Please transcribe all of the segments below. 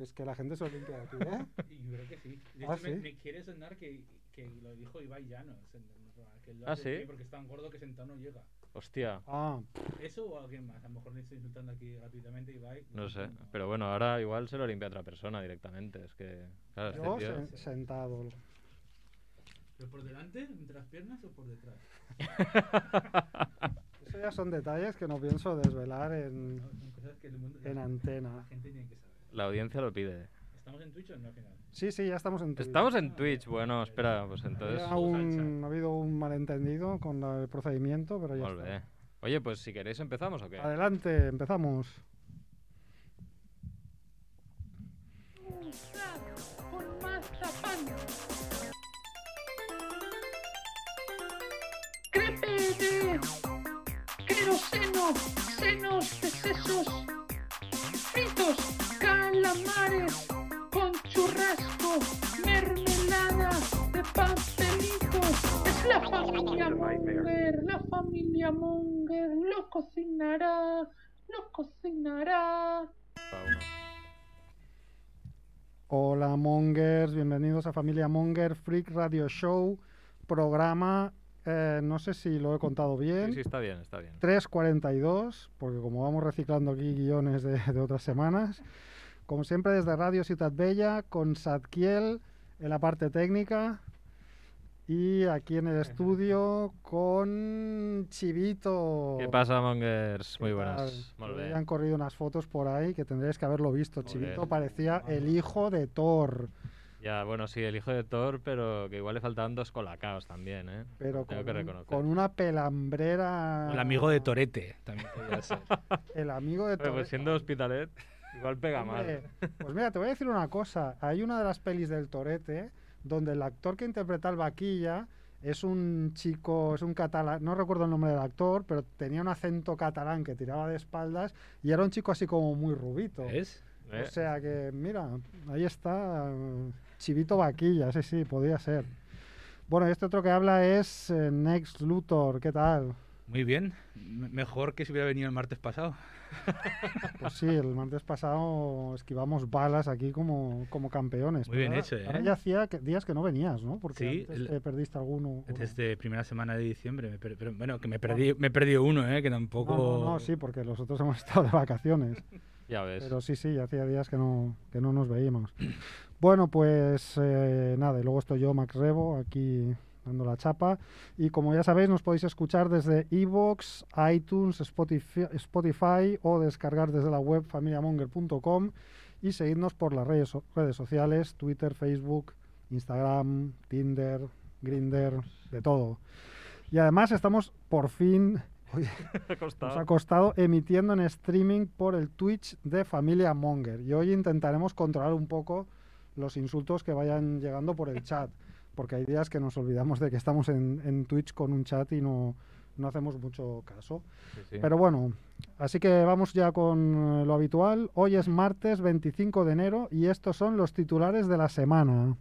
Es que la gente se lo limpia de ti, ¿eh? Y yo creo que sí. De Ah, hecho, me, ¿sí? me quiere sonar que, que lo dijo Ibai Llanos. en- en el programa, que lo Ah, hace ¿sí? Porque es tan gordo que sentado no llega. Hostia, Ah, ¿Eso o alguien más? A lo mejor le estoy insultando aquí gratuitamente a Ibai. no sé. Pero bueno, ahora igual se lo limpia otra persona directamente. Es que, claro, este yo tío- sen- sentado. ¿Pero por delante, entre las piernas o por detrás? Eso ya son detalles que no pienso desvelar en, No, son cosas que el mundo, en la, antena. la gente tiene que saber. La audiencia lo pide. ¿Estamos en Twitch o no al final? Sí, sí, ya estamos en Twitch. Estamos en Twitch. Bueno, espera, pues entonces... Un- ha habido un malentendido con la- el procedimiento, pero ya está. Oye, pues si queréis empezamos o qué? Adelante, empezamos. Crepe queroseno, senos de sesos, fritos, calamares con churrasco, mermelada de pastelito. Es la familia Munger, la familia Munger lo cocinará, lo cocinará. Hola Mongers, bienvenidos a Familia Monger Freak Radio Show, programa, eh, no sé si lo he contado bien, Sí, sí, está bien, está bien. 342, porque como vamos reciclando aquí guiones de, de otras semanas, como siempre desde Radio Ciudad Bella, con Sadkiel en la parte técnica y aquí en el estudio con Chivito. ¿Qué pasa, Mongers? ¿Qué Muy buenas. Bé. han corrido unas fotos por ahí que tendréis que haberlo visto. Joder. Chivito parecía el hijo de Thor, Ya, bueno, sí, el hijo de Thor, pero que igual le faltaban dos colacaos también, ¿eh? pero Tengo con, que con una pelambrera. El amigo de Torete también podría ser. El amigo de Oye, Thor. pues siendo Hospitalet, igual pega Hombre, mal. Pues mira, te voy a decir una cosa. Hay una de las pelis del Torete donde el actor que interpreta al vaquilla es un chico, es un catalán, no recuerdo el nombre del actor, pero tenía un acento catalán que tiraba de espaldas y era un chico así como muy rubito. ¿Eh? O sea que, mira, ahí está, eh, Chivito Vaquilla, sí, sí, podría ser. Bueno, y este otro que habla es eh, Next Luthor, ¿qué tal? Muy bien. Mejor que si hubiera venido el martes pasado. Pues sí, el martes pasado esquivamos balas aquí como, como campeones. Muy bien ahora- hecho, ¿eh? Ahora ya hacía que- días que no venías, ¿no? Porque Sí, antes el- te perdiste alguno. uno. Desde primera semana de diciembre. me per- pero, bueno, que me perdí, me he perdido uno, ¿eh? Que tampoco. No, no, no, sí, porque los otros hemos estado de vacaciones. Ya ves. Pero sí, sí, ya hacía días que no, que no nos veíamos. Bueno, pues eh, nada, y luego estoy yo, Max Rebo, aquí dando la chapa. Y como ya sabéis, nos podéis escuchar desde iVoox, iTunes, Spotify, Spotify o descargar desde la web familiamonger.com y seguidnos por las redes, so- redes sociales, Twitter, Facebook, Instagram, Tinder, Grinder, de todo. Y además estamos por fin... oye, nos ha costado emitiendo en streaming por el Twitch de Familia Monger. Y hoy intentaremos controlar un poco los insultos que vayan llegando por el chat. Porque hay días que nos olvidamos de que estamos en, en Twitch con un chat y no, no hacemos mucho caso. Sí, sí. Pero bueno, así que vamos ya con eh, lo habitual. Hoy es martes 25 de enero y estos son los titulares de la semana.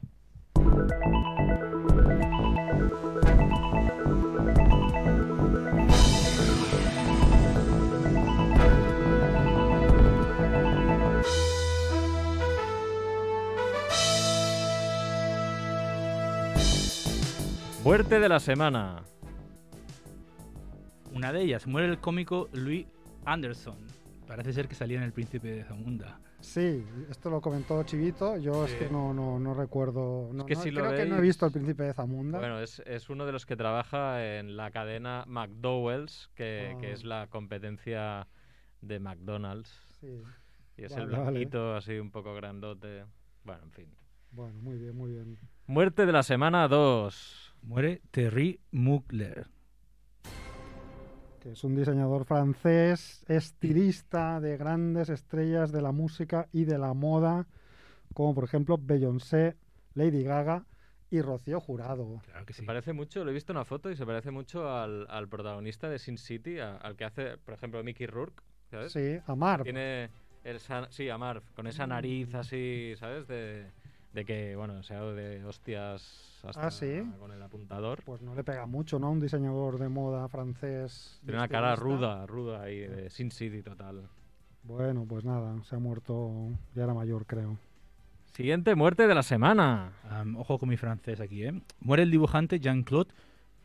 Muerte de la semana. Una de ellas, muere el cómico Louis Anderson. Parece ser que salía en El Príncipe de Zamunda. Sí, esto lo comentó Chivito. Yo es que no, no, no recuerdo. No, que no- si lo creo que no he visto El Príncipe de Zamunda. Bueno, es, es uno de los que trabaja en la cadena McDowell's, que, que Ah. es la competencia de McDonald's. Sí. Y es Vale, el vale. blanquito así un poco grandote. Bueno, en fin. Bueno, muy bien, muy bien. Muerte de la semana 2. Muere Terry Mugler. Que es un diseñador francés, estilista de grandes estrellas de la música y de la moda, como por ejemplo Beyoncé, Lady Gaga y Rocío Jurado. Claro que sí. Se parece mucho, lo he visto en una foto y se parece mucho al, al protagonista de Sin City, a- al que hace, por ejemplo, Mickey Rourke. ¿Sabes? Sí, a Marv. Tiene esa, sí, a Marv, con esa nariz así, ¿sabes? De, de que, bueno, se ha dado de hostias hasta Ah, ¿sí? con el apuntador. Pues no le pega mucho, ¿no? A Un diseñador de moda francés. Tiene una cara ruda, ruda ahí, de Sin City total. Bueno, pues nada, se ha muerto, ya era mayor, creo. Siguiente muerte de la semana. Ojo con mi francés aquí, ¿eh? Muere el dibujante Jean-Claude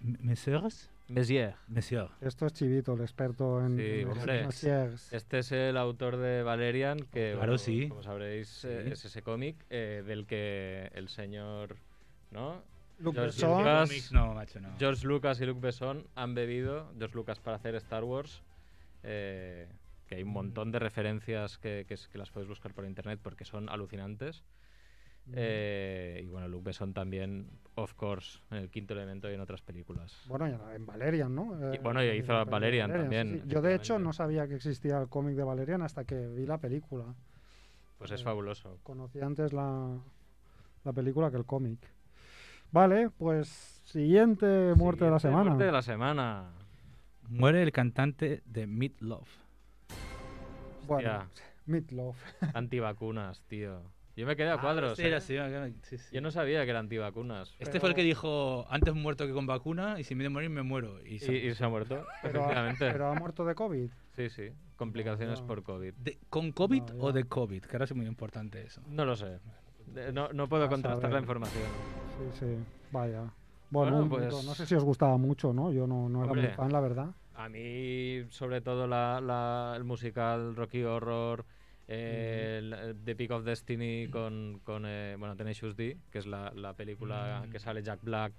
M- Messiers. Messier. Messier. Esto es Chivito, el experto en. Sí, hombre. Messiers. Este es el autor de Valerian, que, Claro, bueno, sí. como sabréis, eh, Sí. es ese cómic eh, del que el señor, ¿no? Luc George Besson, Lucas. No, macho, no. George Lucas y Luc Besson han bebido, George Lucas para hacer Star Wars, eh, que hay un montón de referencias que, que que las puedes buscar por internet porque son alucinantes. Eh, y bueno, Luc Besson también, of course, en el quinto elemento y en otras películas. Bueno, en Valerian, ¿no? Y- bueno, y hizo Valerian también, sí. Yo, de hecho, no sabía que existía el cómic de Valerian hasta que vi la película. Pues es Eh, fabuloso. Conocí antes la, la película que el cómic. Vale, pues siguiente muerte de la semana. Muerte de la semana. Muere el cantante de Meat Love. Bueno, Hostia. Meatloaf. Antivacunas, tío. Yo me quedé a cuadros. Este era ¿eh? así, ah, sí, sí. Yo no sabía que era antivacunas. Este fue el que dijo, antes muerto que con vacuna, y si me de morir me muero. Y, se- y se ha muerto, Pero, ha- efectivamente. pero ha muerto de COVID. Sí, sí. Complicaciones Ya. por COVID. de- ¿Con COVID No, o de COVID? Que ahora es muy importante eso. No lo sé. No, no puedo contrastar la información. Sí, sí. Vaya. Bueno, pues- no sé si os gustaba mucho, ¿no? Yo no, no era muy fan, la verdad. A mí, sobre todo, la, la- el musical Rocky Horror, eh, The Peak of Destiny con, con eh, bueno, Tenacious D, que es la, la película Mm. que sale Jack Black.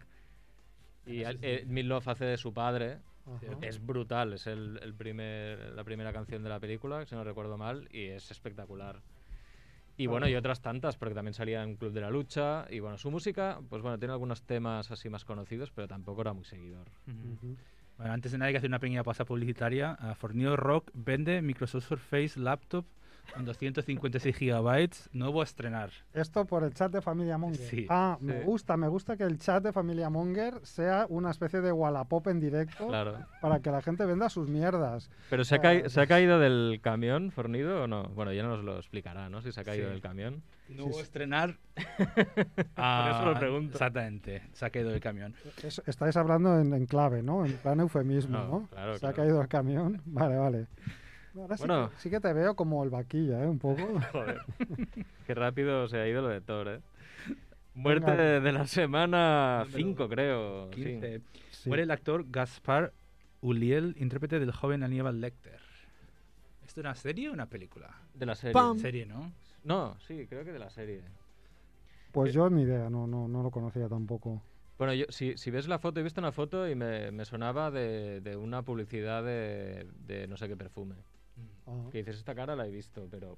Y Tenacious eh. Meatloaf hace de su padre. Ajá. Es brutal, es el, el primer, la primera canción de la película, si no recuerdo mal, y es espectacular. Y bueno, y otras tantas, porque también salía en Club de la Lucha. Y bueno, su música, pues bueno, tiene algunos temas así más conocidos, pero tampoco era muy seguidor. Bueno, antes de nada hay que hacer una pequeña pausa publicitaria. A Fornido Rock vende Microsoft Surface Laptop con 256 gigabytes, nuevo a estrenar. Esto por el chat de Familia Monger. Sí. Ah, me Sí. gusta, me gusta que el chat de Familia Monger sea una especie de Wallapop en directo Claro. para que la gente venda sus mierdas. ¿Pero se ha, ¿se ha caído del camión fornido o no? Bueno, ya nos lo explicará, ¿no? Si se ha caído Sí. del camión. Nuevo sí. a estrenar. Por eso lo pregunto. Exactamente, se ha caído del camión. Es- estáis hablando en, en clave, ¿no? En plan eufemismo, No, ¿no? claro, Se ha claro. caído el camión. Vale, vale. Ahora sí Bueno. que- sí, que te veo como el vaquilla, ¿eh? Un poco. Joder. Qué rápido se ha ido lo de Thor, ¿eh? Muerte Venga. de, de la semana Número 5, creo. sí. 15. Sí. Muere el actor Gaspar Uliel, intérprete del joven Aníbal Lecter. ¿Esto es una serie o una película? De la serie. Pam. Serie, ¿no? No, sí, creo que de la serie. Pues yo ni idea, no, no, no lo conocía tampoco. Bueno, yo, si, si ves la foto, he visto una foto y me, me sonaba de, de una publicidad de, de no sé qué perfume. Ah. Que dices, esta cara la he visto, pero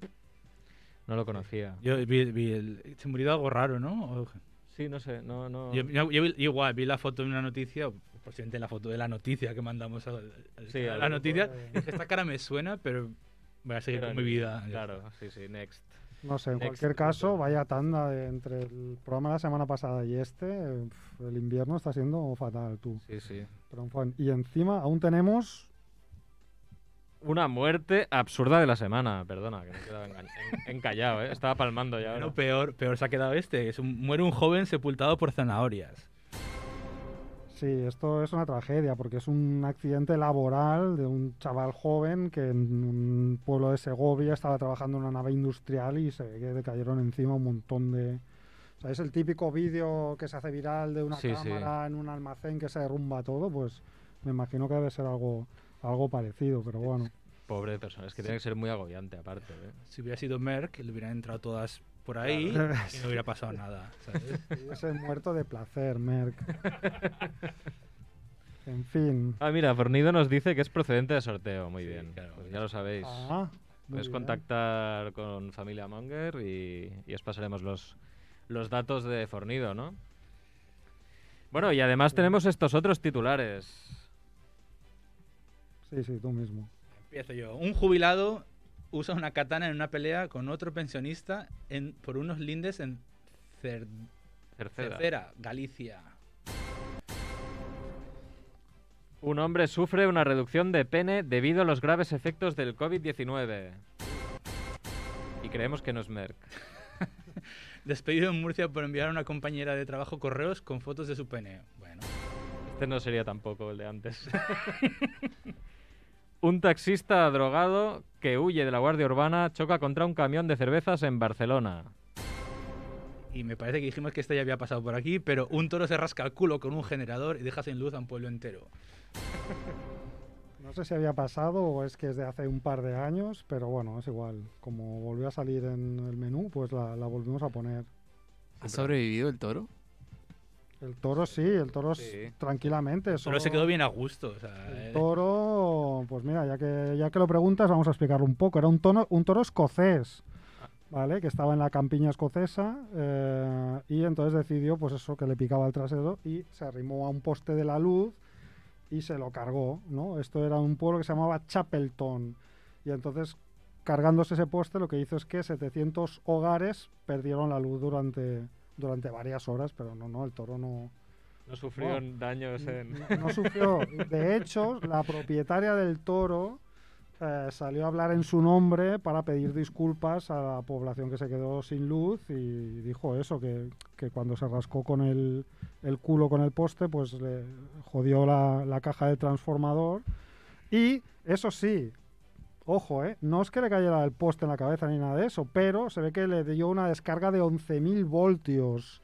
no lo conocía. Yo vi, vi el, se murió algo raro, ¿no? O- Sí, no sé, no, no. Yo, yo- yo vi- igual vi la foto de una noticia, posiblemente la foto de la noticia que mandamos a, a- Sí, a al la noticia. de- esta cara me suena, pero voy a seguir Pero con mi vida. Claro, sí, sí, next. No sé, en Next, cualquier caso, vaya tanda de- entre el programa de la semana pasada y este, el invierno está siendo fatal, tú. Sí, sí. Pero, y encima aún tenemos... Una muerte absurda de la semana, perdona, que me he quedado enga- en- encallado, ¿eh? Estaba palmando ya. Bueno, peor, peor se ha quedado este. Es un- muere un joven sepultado por zanahorias. Sí, esto es una tragedia porque es un accidente laboral de un chaval joven que en un pueblo de Segovia estaba trabajando en una nave industrial y se ve que le cayeron encima un montón de... O sea, es el típico vídeo que se hace viral de una Sí, sí. cámara en un almacén que se derrumba todo, pues me imagino que debe ser algo, algo parecido, pero bueno. Pobre persona, es que tiene que ser muy agobiante aparte, ¿eh? Si hubiera sido Merck, le hubieran entrado todas por ahí Claro. y no hubiera pasado nada. ¿sabes? Ese muerto de placer, Merck. En fin. Ah, mira, Fornido nos dice que es procedente de sorteo. Muy Sí, bien, claro. pues ya lo sabéis. Ah, Puedes bien. contactar con Familia Monger y, y os pasaremos los, los datos de Fornido, ¿no? Bueno, y además tenemos estos otros titulares. Sí, sí, tú mismo. Empiezo yo. Un jubilado usa una katana en una pelea con otro pensionista en, por unos lindes en Cer- Tercera. Cercera, Galicia. Un hombre sufre una reducción de pene debido a los graves efectos del COVID-19. Y creemos que no es Merck. Despedido en Murcia por enviar a una compañera de trabajo correos con fotos de su pene. Bueno, Este no sería tampoco el de antes. un taxista drogado que huye de la Guardia Urbana choca contra un camión de cervezas en Barcelona. y me parece que dijimos que este ya había pasado por aquí, pero un toro se rasca el culo con un generador y deja sin luz a un pueblo entero. No sé si había pasado o es que es de hace un par de años, pero bueno, es igual. Como volvió a salir en el menú, pues la, la volvimos a poner. ¿Ha sobrevivido el toro? El toro sí, el toro Sí. tranquilamente. Solo solo- se quedó bien a gusto. o sea, El eh, toro, pues mira, ya que, ya que lo preguntas, vamos a explicarlo un poco. Era un, tono, un toro escocés, ¿vale? Que estaba en la campiña escocesa eh, y entonces decidió, pues eso, que le picaba el trasero y se arrimó a un poste de la luz y se lo cargó, ¿no? Esto era un pueblo que se llamaba Chapelton y entonces cargándose ese poste lo que hizo es que 700 hogares perdieron la luz durante, durante varias horas, pero no, no, el toro no, No sufrieron daños en... no, no sufrió. De hecho, la propietaria del toro eh, salió a hablar en su nombre para pedir disculpas a la población que se quedó sin luz y dijo eso, que, que cuando se rascó con el, el culo con el poste, pues le jodió la, la caja del transformador. Y eso sí, ojo, eh, no es que le cayera el poste en la cabeza ni nada de eso, pero se ve que le dio una descarga de 11.000 voltios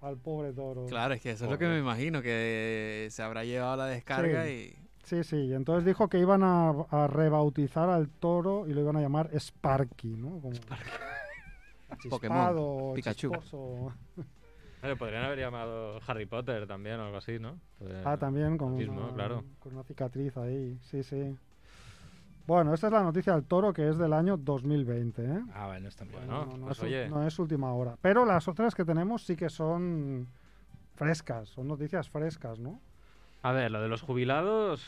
al pobre toro. Claro, es que eso es lo que me imagino, que se habrá llevado la descarga y... Sí, sí, y entonces dijo que iban a, a rebautizar al toro y lo iban a llamar Sparky, ¿no? Como Pokémon, chispado, Pikachu. podrían haber llamado Harry Potter también o algo así, ¿no? Podrían- Ah, también con lo mismo, una, claro. con una cicatriz ahí, sí, sí. Bueno, esta es la noticia del toro que es del año 2020, ¿eh? Ah, vale, no es tan Bueno, bueno. pues es, oye. no es última hora. Pero las otras que tenemos sí que son frescas, son noticias frescas, ¿no? A ver, lo de los jubilados...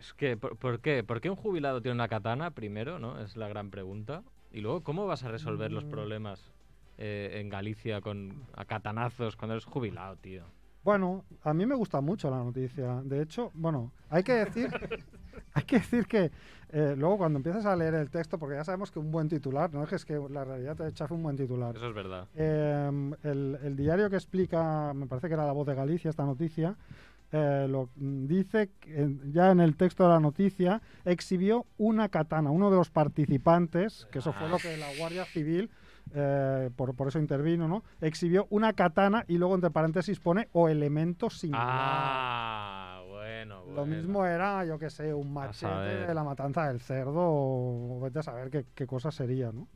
Es que, ¿por, por qué? ¿Por qué un jubilado tiene una katana primero, no? Es la gran pregunta. Y luego, ¿cómo vas a resolver los Mm. problemas eh, en Galicia con a katanazos cuando eres jubilado, tío? Bueno, a mí me gusta mucho la noticia. De hecho, bueno, hay que decir, hay que decir que eh, luego cuando empiezas a leer el texto, porque ya sabemos que un buen titular, no es que la realidad te chafe un buen titular. Eso es verdad. Eh, el, el diario que explica, me parece que era La Voz de Galicia, esta noticia, eh, lo, dice que ya en el texto de la noticia, exhibió una katana. Uno de los participantes, que eso fue lo que la Guardia Civil, eh, por, por eso intervino, ¿no? Exhibió una katana y luego entre paréntesis pone o elemento similar. Ah, bueno, Lo mismo era, yo que sé, un machete de la matanza del cerdo o vete a saber qué, qué cosa sería, ¿no?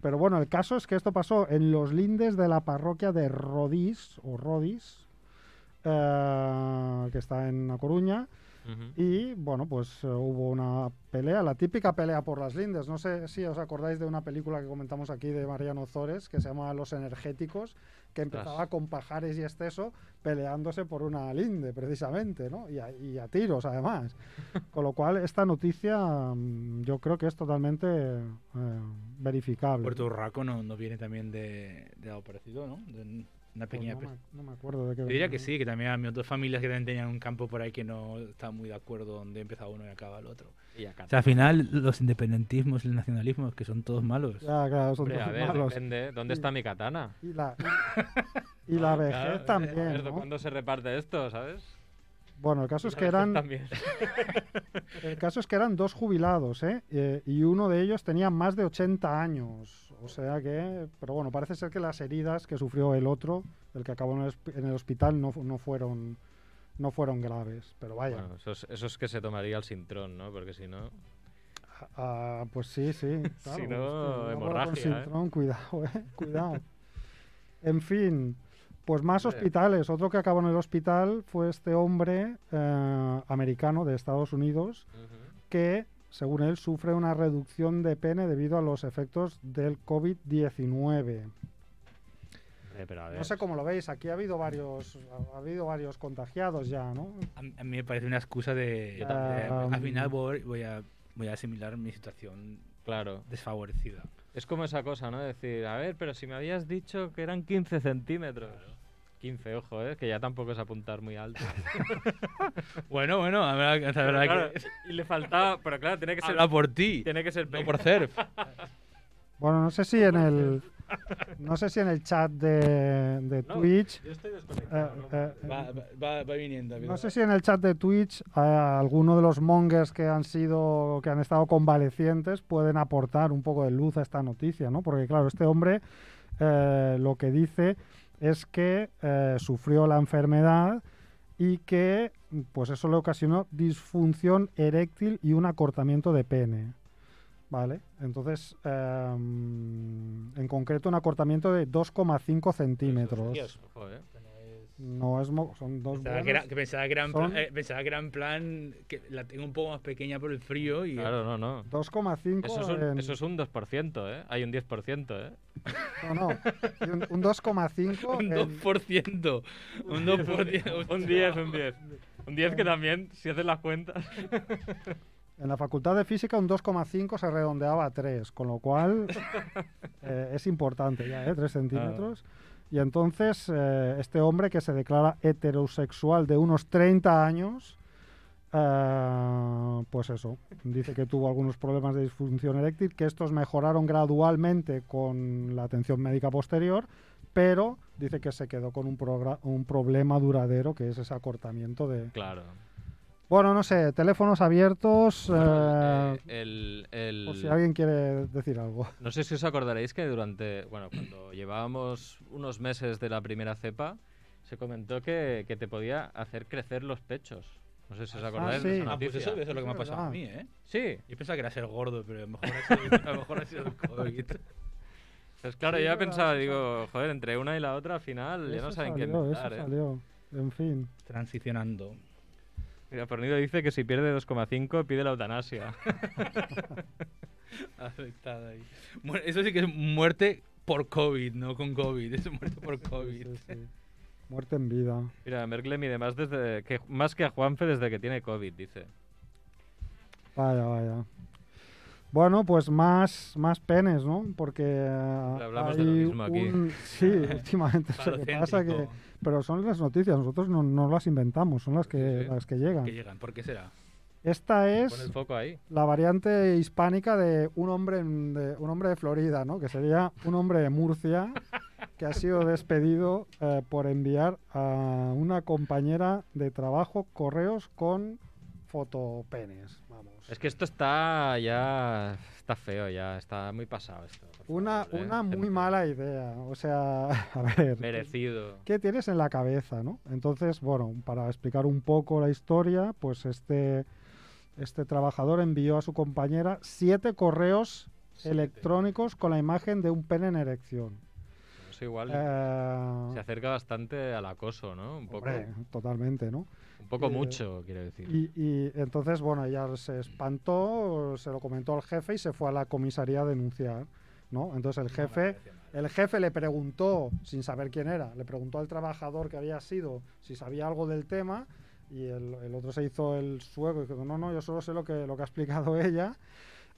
Pero bueno, el caso es que esto pasó en los lindes de la parroquia de Rodís, o Rodís, eh, que está en A Coruña, Y bueno, pues eh, hubo una pelea, la típica pelea por las lindes. No sé si os acordáis de una película que comentamos aquí de Mariano Zores, que se llama Los Energéticos, que empezaba con pajares y exceso peleándose por una linde, precisamente, ¿no? Y a, y a tiros, además. Con lo cual, esta noticia mm, yo creo que es totalmente eh, verificable. Puerto Urraco no, no viene también de, de algo parecido, ¿no? De un- una Pues pequeña... no, pe- me, no me acuerdo de qué Yo diría que sí, que también había otras familias que también tenían un campo por ahí que no estaban muy de acuerdo donde empieza uno y acaba el otro. Y acá O sea, al final los independentismos y el nacionalismo que son todos malos. Ya, claro, son Hombre, a todos ver, malos. depende. ¿Dónde está mi katana? Y la, y, y la vejez Claro, eh, también, Alberto, ¿no? ¿Cuándo se reparte esto, sabes? Bueno, el caso Y es que eran También. el caso es que eran dos jubilados, ¿eh? Eh, y uno de ellos tenía más de 80 años, o sea que, pero bueno, parece ser que las heridas que sufrió el otro, el que acabó en el, hosp- en el hospital, no, no fueron no fueron graves, pero vaya, Bueno, eso es, eso es que se tomaría el sintrón, ¿no? Porque si no... ah, pues sí, sí, claro, Si hostia, no, hemorragia, ¿eh? Sintrón, cuidado, eh, cuidado. en fin, pues más hospitales. Otro que acabó en el hospital fue este hombre eh, americano de Estados Unidos que, según él, sufre una reducción de pene debido a los efectos del COVID-19. Eh, No sé cómo lo veis, aquí ha habido varios, ha habido varios contagiados ya, ¿no? A, a mí me parece una excusa de... Yo al final voy, voy a, voy a asimilar mi situación Claro. desfavorecida. Es como esa cosa, ¿no? Decir, a ver, pero si me habías dicho que eran 15 centímetros. 15, ojo, ¿eh? Que ya tampoco es apuntar muy alto. Bueno, bueno, habrá, habrá Pero claro, que... y le faltaba... Pero claro, tiene que ser... Habla por ti, Tiene que ser... no por CERF. Bueno, no sé si en el, no sé si en el chat de, de No, Twitch, Yo estoy eh, desconectado. ¿no? eh, Va, va, va viniendo. no sé si en el chat de Twitch eh, alguno de los mongers que han sido, que han estado convalecientes pueden aportar un poco de luz a esta noticia, ¿no? Porque claro, este hombre eh, lo que dice es que eh, sufrió la enfermedad y que pues eso le ocasionó disfunción eréctil y un acortamiento de pene. Vale, entonces em, en concreto un acortamiento de 2,5 centímetros. No es mo- son dos Pensaba que, era, que pensaba que era en Son- plan, eh, pensaba que era en plan que la tengo un poco más pequeña por el frío y Claro, no, no. 2,5 Eso es, un, en- eso es un 2%, ¿eh? Hay un 10%, ¿eh? No, no. un, un 2,5 un en- 2%. Un 2%. Un 10, un 10. Un 10 que también, si haces las cuentas. En la facultad de física un 2,5 se redondeaba a 3, con lo cual eh, es importante ya, ¿eh? 3 centímetros. Y entonces eh, este hombre que se declara heterosexual de unos 30 años, eh, pues eso, dice que tuvo algunos problemas de disfunción eréctil, que estos mejoraron gradualmente con la atención médica posterior, pero dice que se quedó con un, un problema duradero, que es ese acortamiento de... Claro. Bueno, no sé, teléfonos abiertos... Bueno, eh, eh, el, el- por si alguien quiere decir algo. No sé si os acordaréis que durante, bueno, cuando llevábamos unos meses de la primera cepa, se comentó que, que te podía hacer crecer los pechos. No sé si os acordáis de sí. esa Ah, pues eso, eso es lo que me ha pasado a mí, ¿eh? Sí, Yo pensaba que era ser gordo, pero a lo mejor ha sido, a lo mejor ha sido el COVID. pues claro, Sí, yo pensaba, digo, joder, entre una y la otra al final ya no saben qué salió, inventar, eso ¿eh? salió. En fin. Transicionando. Mira, Fornido dice que si pierde 2,5 pide la eutanasia. Afectada ahí. Eso sí que es muerte por COVID, no con COVID. Es muerte por COVID. Sí, sí. Muerte en vida. Mira, Merck le mide más, desde que, más que a Juanfe desde que tiene COVID, dice. Vaya, vaya. Bueno, pues más, más penes, ¿no? Porque eh, hablamos de lo hay mismo aquí. un- Sí, últimamente que pasa que... Pero son las noticias, nosotros no, no las inventamos, son las que, Sí, sí. las que llegan. Que llegan, ¿por qué será? Esta es el foco ahí. la variante hispánica de un hombre en- de un hombre de Florida, ¿no? Que sería un hombre de Murcia que ha sido despedido eh, por enviar a una compañera de trabajo correos con fotopenes. Vamos. Es que esto está ya. Está feo ya, está muy pasado esto. Una, favor, ¿eh? una muy mala idea. O sea, a ver. Merecido. ¿Qué tienes en la cabeza, no? Entonces, bueno, para explicar un poco la historia, pues este, este trabajador envió a su compañera siete correos Siete. electrónicos con la imagen de un pene en erección. Eso igual Eh, se acerca bastante al acoso, ¿no? Un poco, hombre, totalmente, ¿no? Un poco mucho, quiero decir. Y, y entonces, bueno, ella se espantó, se lo comentó al jefe y se fue a la comisaría a denunciar, ¿no? Entonces el jefe, el jefe le preguntó, sin saber quién era, le preguntó al trabajador que había sido si sabía algo del tema y el, el otro se hizo el sueco y dijo, no, no, yo solo sé lo que, lo que ha explicado ella.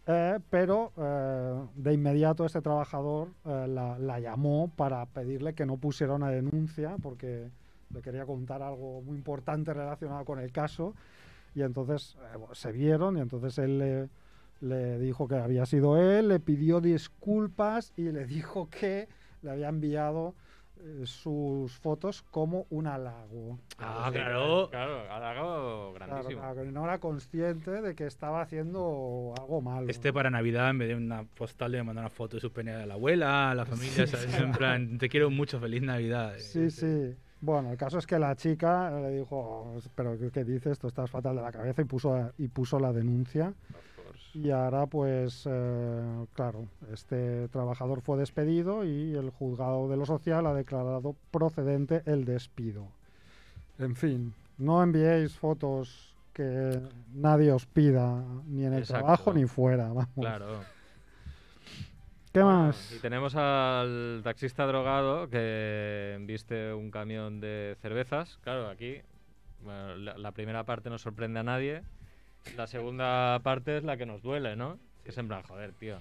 Eh, pero eh, de inmediato este trabajador eh, la, la llamó para pedirle que no pusiera una denuncia porque le quería contar algo muy importante relacionado con el caso y entonces eh, se vieron y entonces él le, le dijo que había sido él, le pidió disculpas y le dijo que le había enviado eh, sus fotos como un halago. Ah, Sí, claro. Claro, Claro, grandísimo. claro, que no era consciente de que estaba haciendo algo malo. Este para Navidad, en vez de una postal, le mandar una foto de su pene a la abuela, a la familia, ¿sabes? En plan, te quiero mucho, feliz Navidad. Sí, sí. Bueno, el caso es que la chica le dijo, "Oh, pero ¿qué, dices? Tú estás fatal de la cabeza y puso, y puso la denuncia. Y ahora, pues, eh, claro, este trabajador fue despedido y el juzgado de lo social ha declarado procedente el despido. En fin, no enviéis fotos que nadie os pida, ni en el Exacto. trabajo ni fuera. Vamos. Claro. ¿Qué Bueno, más? Y tenemos al taxista drogado que viste un camión de cervezas. Claro, aquí bueno, la, la primera parte no sorprende a nadie. La segunda parte es la que nos duele, ¿no? Que es en plan, joder, tío.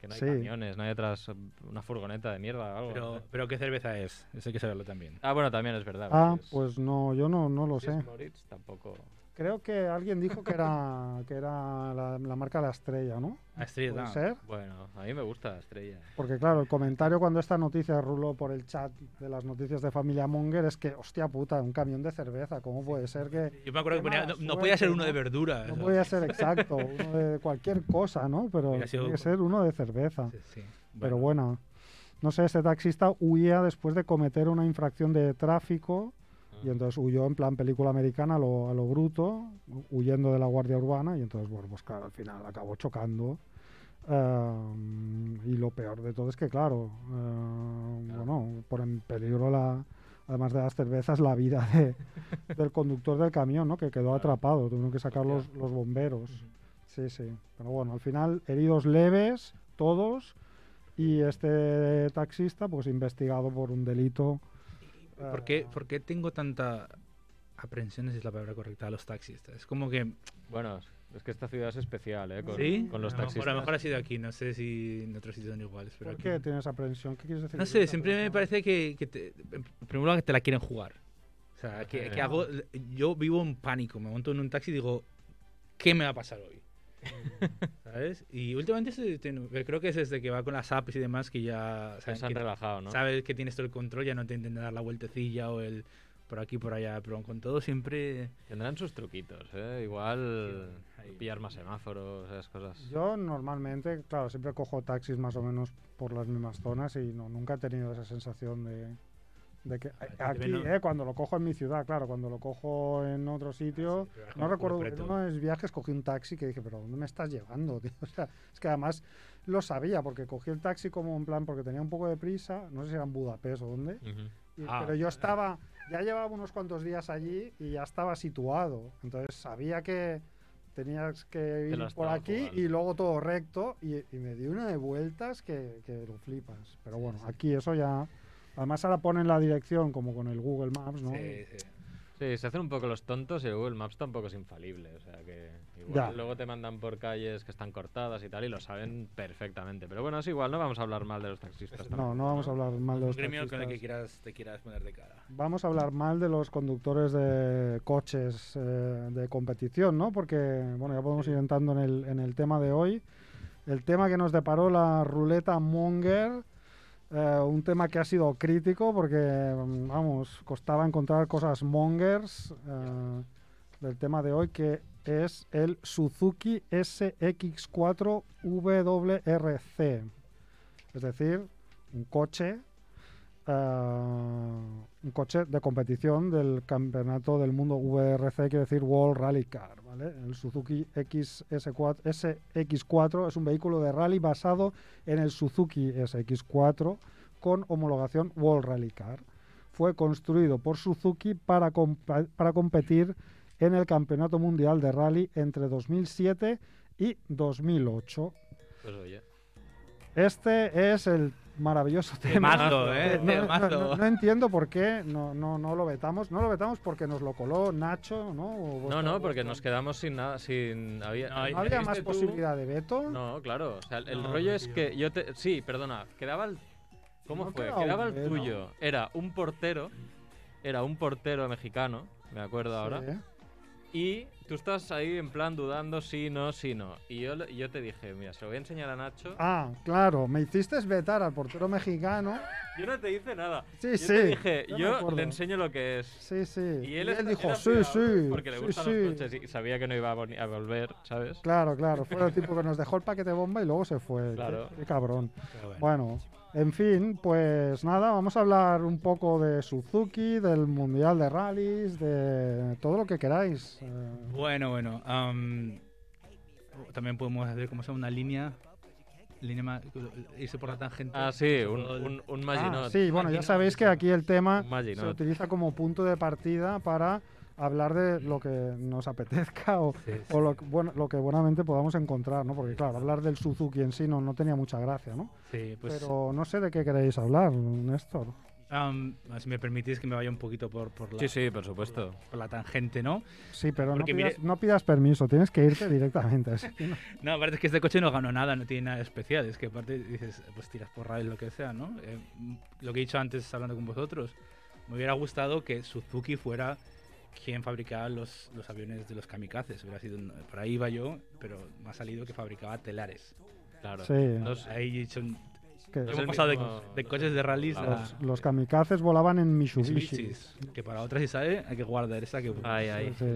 Que no hay Sí. camiones, no hay atrás una furgoneta de mierda o algo. Pero, ¿no? pero ¿qué cerveza es? Eso hay que saberlo también. Ah, bueno, también es verdad. Ah, pues no, yo no, no lo si sé. es Moritz, tampoco. Creo que alguien dijo que era, que era la, la marca La Estrella, ¿no? A Street ¿Puede ser? Bueno, a mí me gusta la estrella. Porque claro, el comentario cuando esta noticia ruló por el chat de las noticias de Familia Monger es que, hostia puta, un camión de cerveza, ¿cómo puede ser que Yo me acuerdo que ponía, no, no podía ser uno de ¿no? verdura. no eso. podía ser exacto, uno de cualquier cosa, ¿no? Pero sido tiene que ser uno de cerveza. Sí, sí. Pero bueno, no sé, este taxista huía después de cometer una infracción de tráfico y entonces huyó en plan película americana a lo, a lo bruto, hu- huyendo de la Guardia Urbana y entonces, bueno, pues claro, al final acabó chocando. Ehm, y lo peor de todo es que, claro, eh, bueno, pone en peligro la, además de las cervezas, la vida de- del conductor del camión, ¿no? Que quedó atrapado, tuvieron que sacar los, los bomberos. Sí, sí. Pero bueno, al final, heridos leves, todos, y este taxista, pues investigado por un delito. ¿Por qué, por qué tengo tanta aprensión, si es la palabra correcta, a los taxistas? Es como que... Bueno, es que esta ciudad es especial, ¿eh? Con, ¿Sí? con los taxistas. A lo mejor ha sido aquí, no sé si en otros sitios son iguales, pero ¿Por aquí... qué tienes aprensión? ¿Qué quieres decir? No sé, siempre me parece que, que te, en primer lugar que te la quieren jugar. O sea, que, que hago, yo vivo en pánico, me monto en un taxi y digo, ¿qué me va a pasar hoy? ¿Sabes? Y últimamente creo que es desde que va con las apps y demás que ya saben Se han que- relajado, ¿no? sabes que tienes todo el control, ya no te intentan dar la vueltecilla o el por aquí, por allá, pero con todo siempre... Tendrán sus truquitos, ¿eh? Igual Sí, pillar más semáforos, esas cosas. Yo normalmente, claro, siempre cojo taxis más o menos por las mismas zonas y no, nunca he tenido esa sensación de, de que Ah, aquí, eh, cuando lo cojo en mi ciudad, claro, cuando lo cojo en otro sitio, pero es no recuerdo, en uno de mis viajes cogí un taxi que dije, pero ¿dónde me estás llevando? tío?". O sea, es que además lo sabía porque cogí el taxi como en plan, porque tenía un poco de prisa, no sé si era en Budapest o dónde, Ujú. y- Ah. pero yo estaba, ya llevaba unos cuantos días allí y ya estaba situado. Entonces sabía que tenías que ir por aquí jugando. y luego todo recto y, y me dio una de vueltas que, que lo flipas. Pero bueno, aquí eso ya... Además ahora ponen la dirección como con el Google Maps, ¿no? Sí, sí. Sí, se hacen un poco los tontos y el Google Maps tampoco es infalible. O sea que igual Ya. luego te mandan por calles que están cortadas y tal y lo saben perfectamente. Pero bueno, es igual, no vamos a hablar mal de los taxistas. No, tampoco, no vamos a hablar mal de Un los gremio con el que taxistas. quieras, te quieras poner de cara. Vamos a hablar mal de los conductores de coches eh, de competición, ¿no? Porque, bueno, ya podemos ir entrando en el, en el tema de hoy. El tema que nos deparó la ruleta Monger, eh, un tema que ha sido crítico porque, mm, vamos, costaba encontrar cosas Mongers eh, del tema de hoy, que es el Suzuki SX4 WRC. Es decir, un coche eh, un coche de competición del campeonato del mundo VRC, quiere decir World Rally Car. ¿vale? El Suzuki XS4, SX4 es un vehículo de rally basado en el Suzuki SX4 con homologación World Rally Car. Fue construido por Suzuki para, para competir en el Campeonato Mundial de Rally entre 2007 y 2008. Pues oye. Este es el maravilloso tema. Temazo, ¿eh? Eh, no, no- Temazo. no- no entiendo por qué no, no, no lo vetamos. No lo vetamos porque nos lo coló Nacho, ¿no? O No, no, porque nos quedamos sin nada, sin... Había, No, ¿No ahí- había ¿viste más tú? posibilidad de veto? No, claro. O sea, el, rollo es tío. que yo te... Sí, perdona. Quedaba el... ¿Cómo No fue? quedaba el tuyo. Era un portero. Era un portero mexicano, me acuerdo ahora. Y tú estás ahí en plan dudando sí, no, sí, no. Y yo, y yo te dije, mira, se lo voy a enseñar a Nacho. Ah, claro, me hiciste vetar al portero mexicano. Yo no te hice nada. Sí, yo sí. te dije, yo yo le enseño lo que es. Sí, sí. Y él, está- dijo, era sí, sí. Porque le sí, gustan sí. los coches y sabía que no iba a, vol- a volver, ¿sabes? Claro, claro. Fue el tipo que nos dejó el paquete bomba y luego se fue. Qué- Claro. Qué, cabrón. Pero bueno. Bueno, en fin, pues nada, vamos a hablar un poco de Suzuki, del Mundial de Rallys, de todo lo que queráis. Eh, Bueno, bueno. am, también podemos hacer como sea una línea. línea irse por la tangente. Ah, sí, un, un, un ah, Maginot. sí, bueno, ya sabéis que aquí el tema se utiliza como punto de partida para hablar de lo que nos apetezca o, Sí, sí. o lo, que- bueno, lo que buenamente podamos encontrar, ¿no? Porque claro, hablar del Suzuki en sí no, no tenía mucha gracia, ¿no? Sí, pues Pero no sé de qué queréis hablar, Néstor. am, si me permitís que me vaya un poquito por, por, la, Sí, sí, por supuesto. por la tangente, ¿no? Sí, pero no pidas, mire- no pidas permiso, tienes que irte directamente. así que no- No, aparte es que este coche no ganó nada, no tiene nada especial. Es que aparte dices, pues tiras por rally lo que sea, ¿no? Eh, lo que he dicho antes hablando con vosotros, me hubiera gustado que Suzuki fuera quien fabricaba los, los aviones de los kamikazes. Hubiera sido, por ahí iba yo, pero me ha salido que fabricaba telares. Claro. Sí. Los- Ahí he dicho, un- que No es hemos pasado de, de coches de rallies a los, los kamikazes volaban en Mitsubishi. Que para otras si sale hay que guardar esa que... Ay, ay. Sí.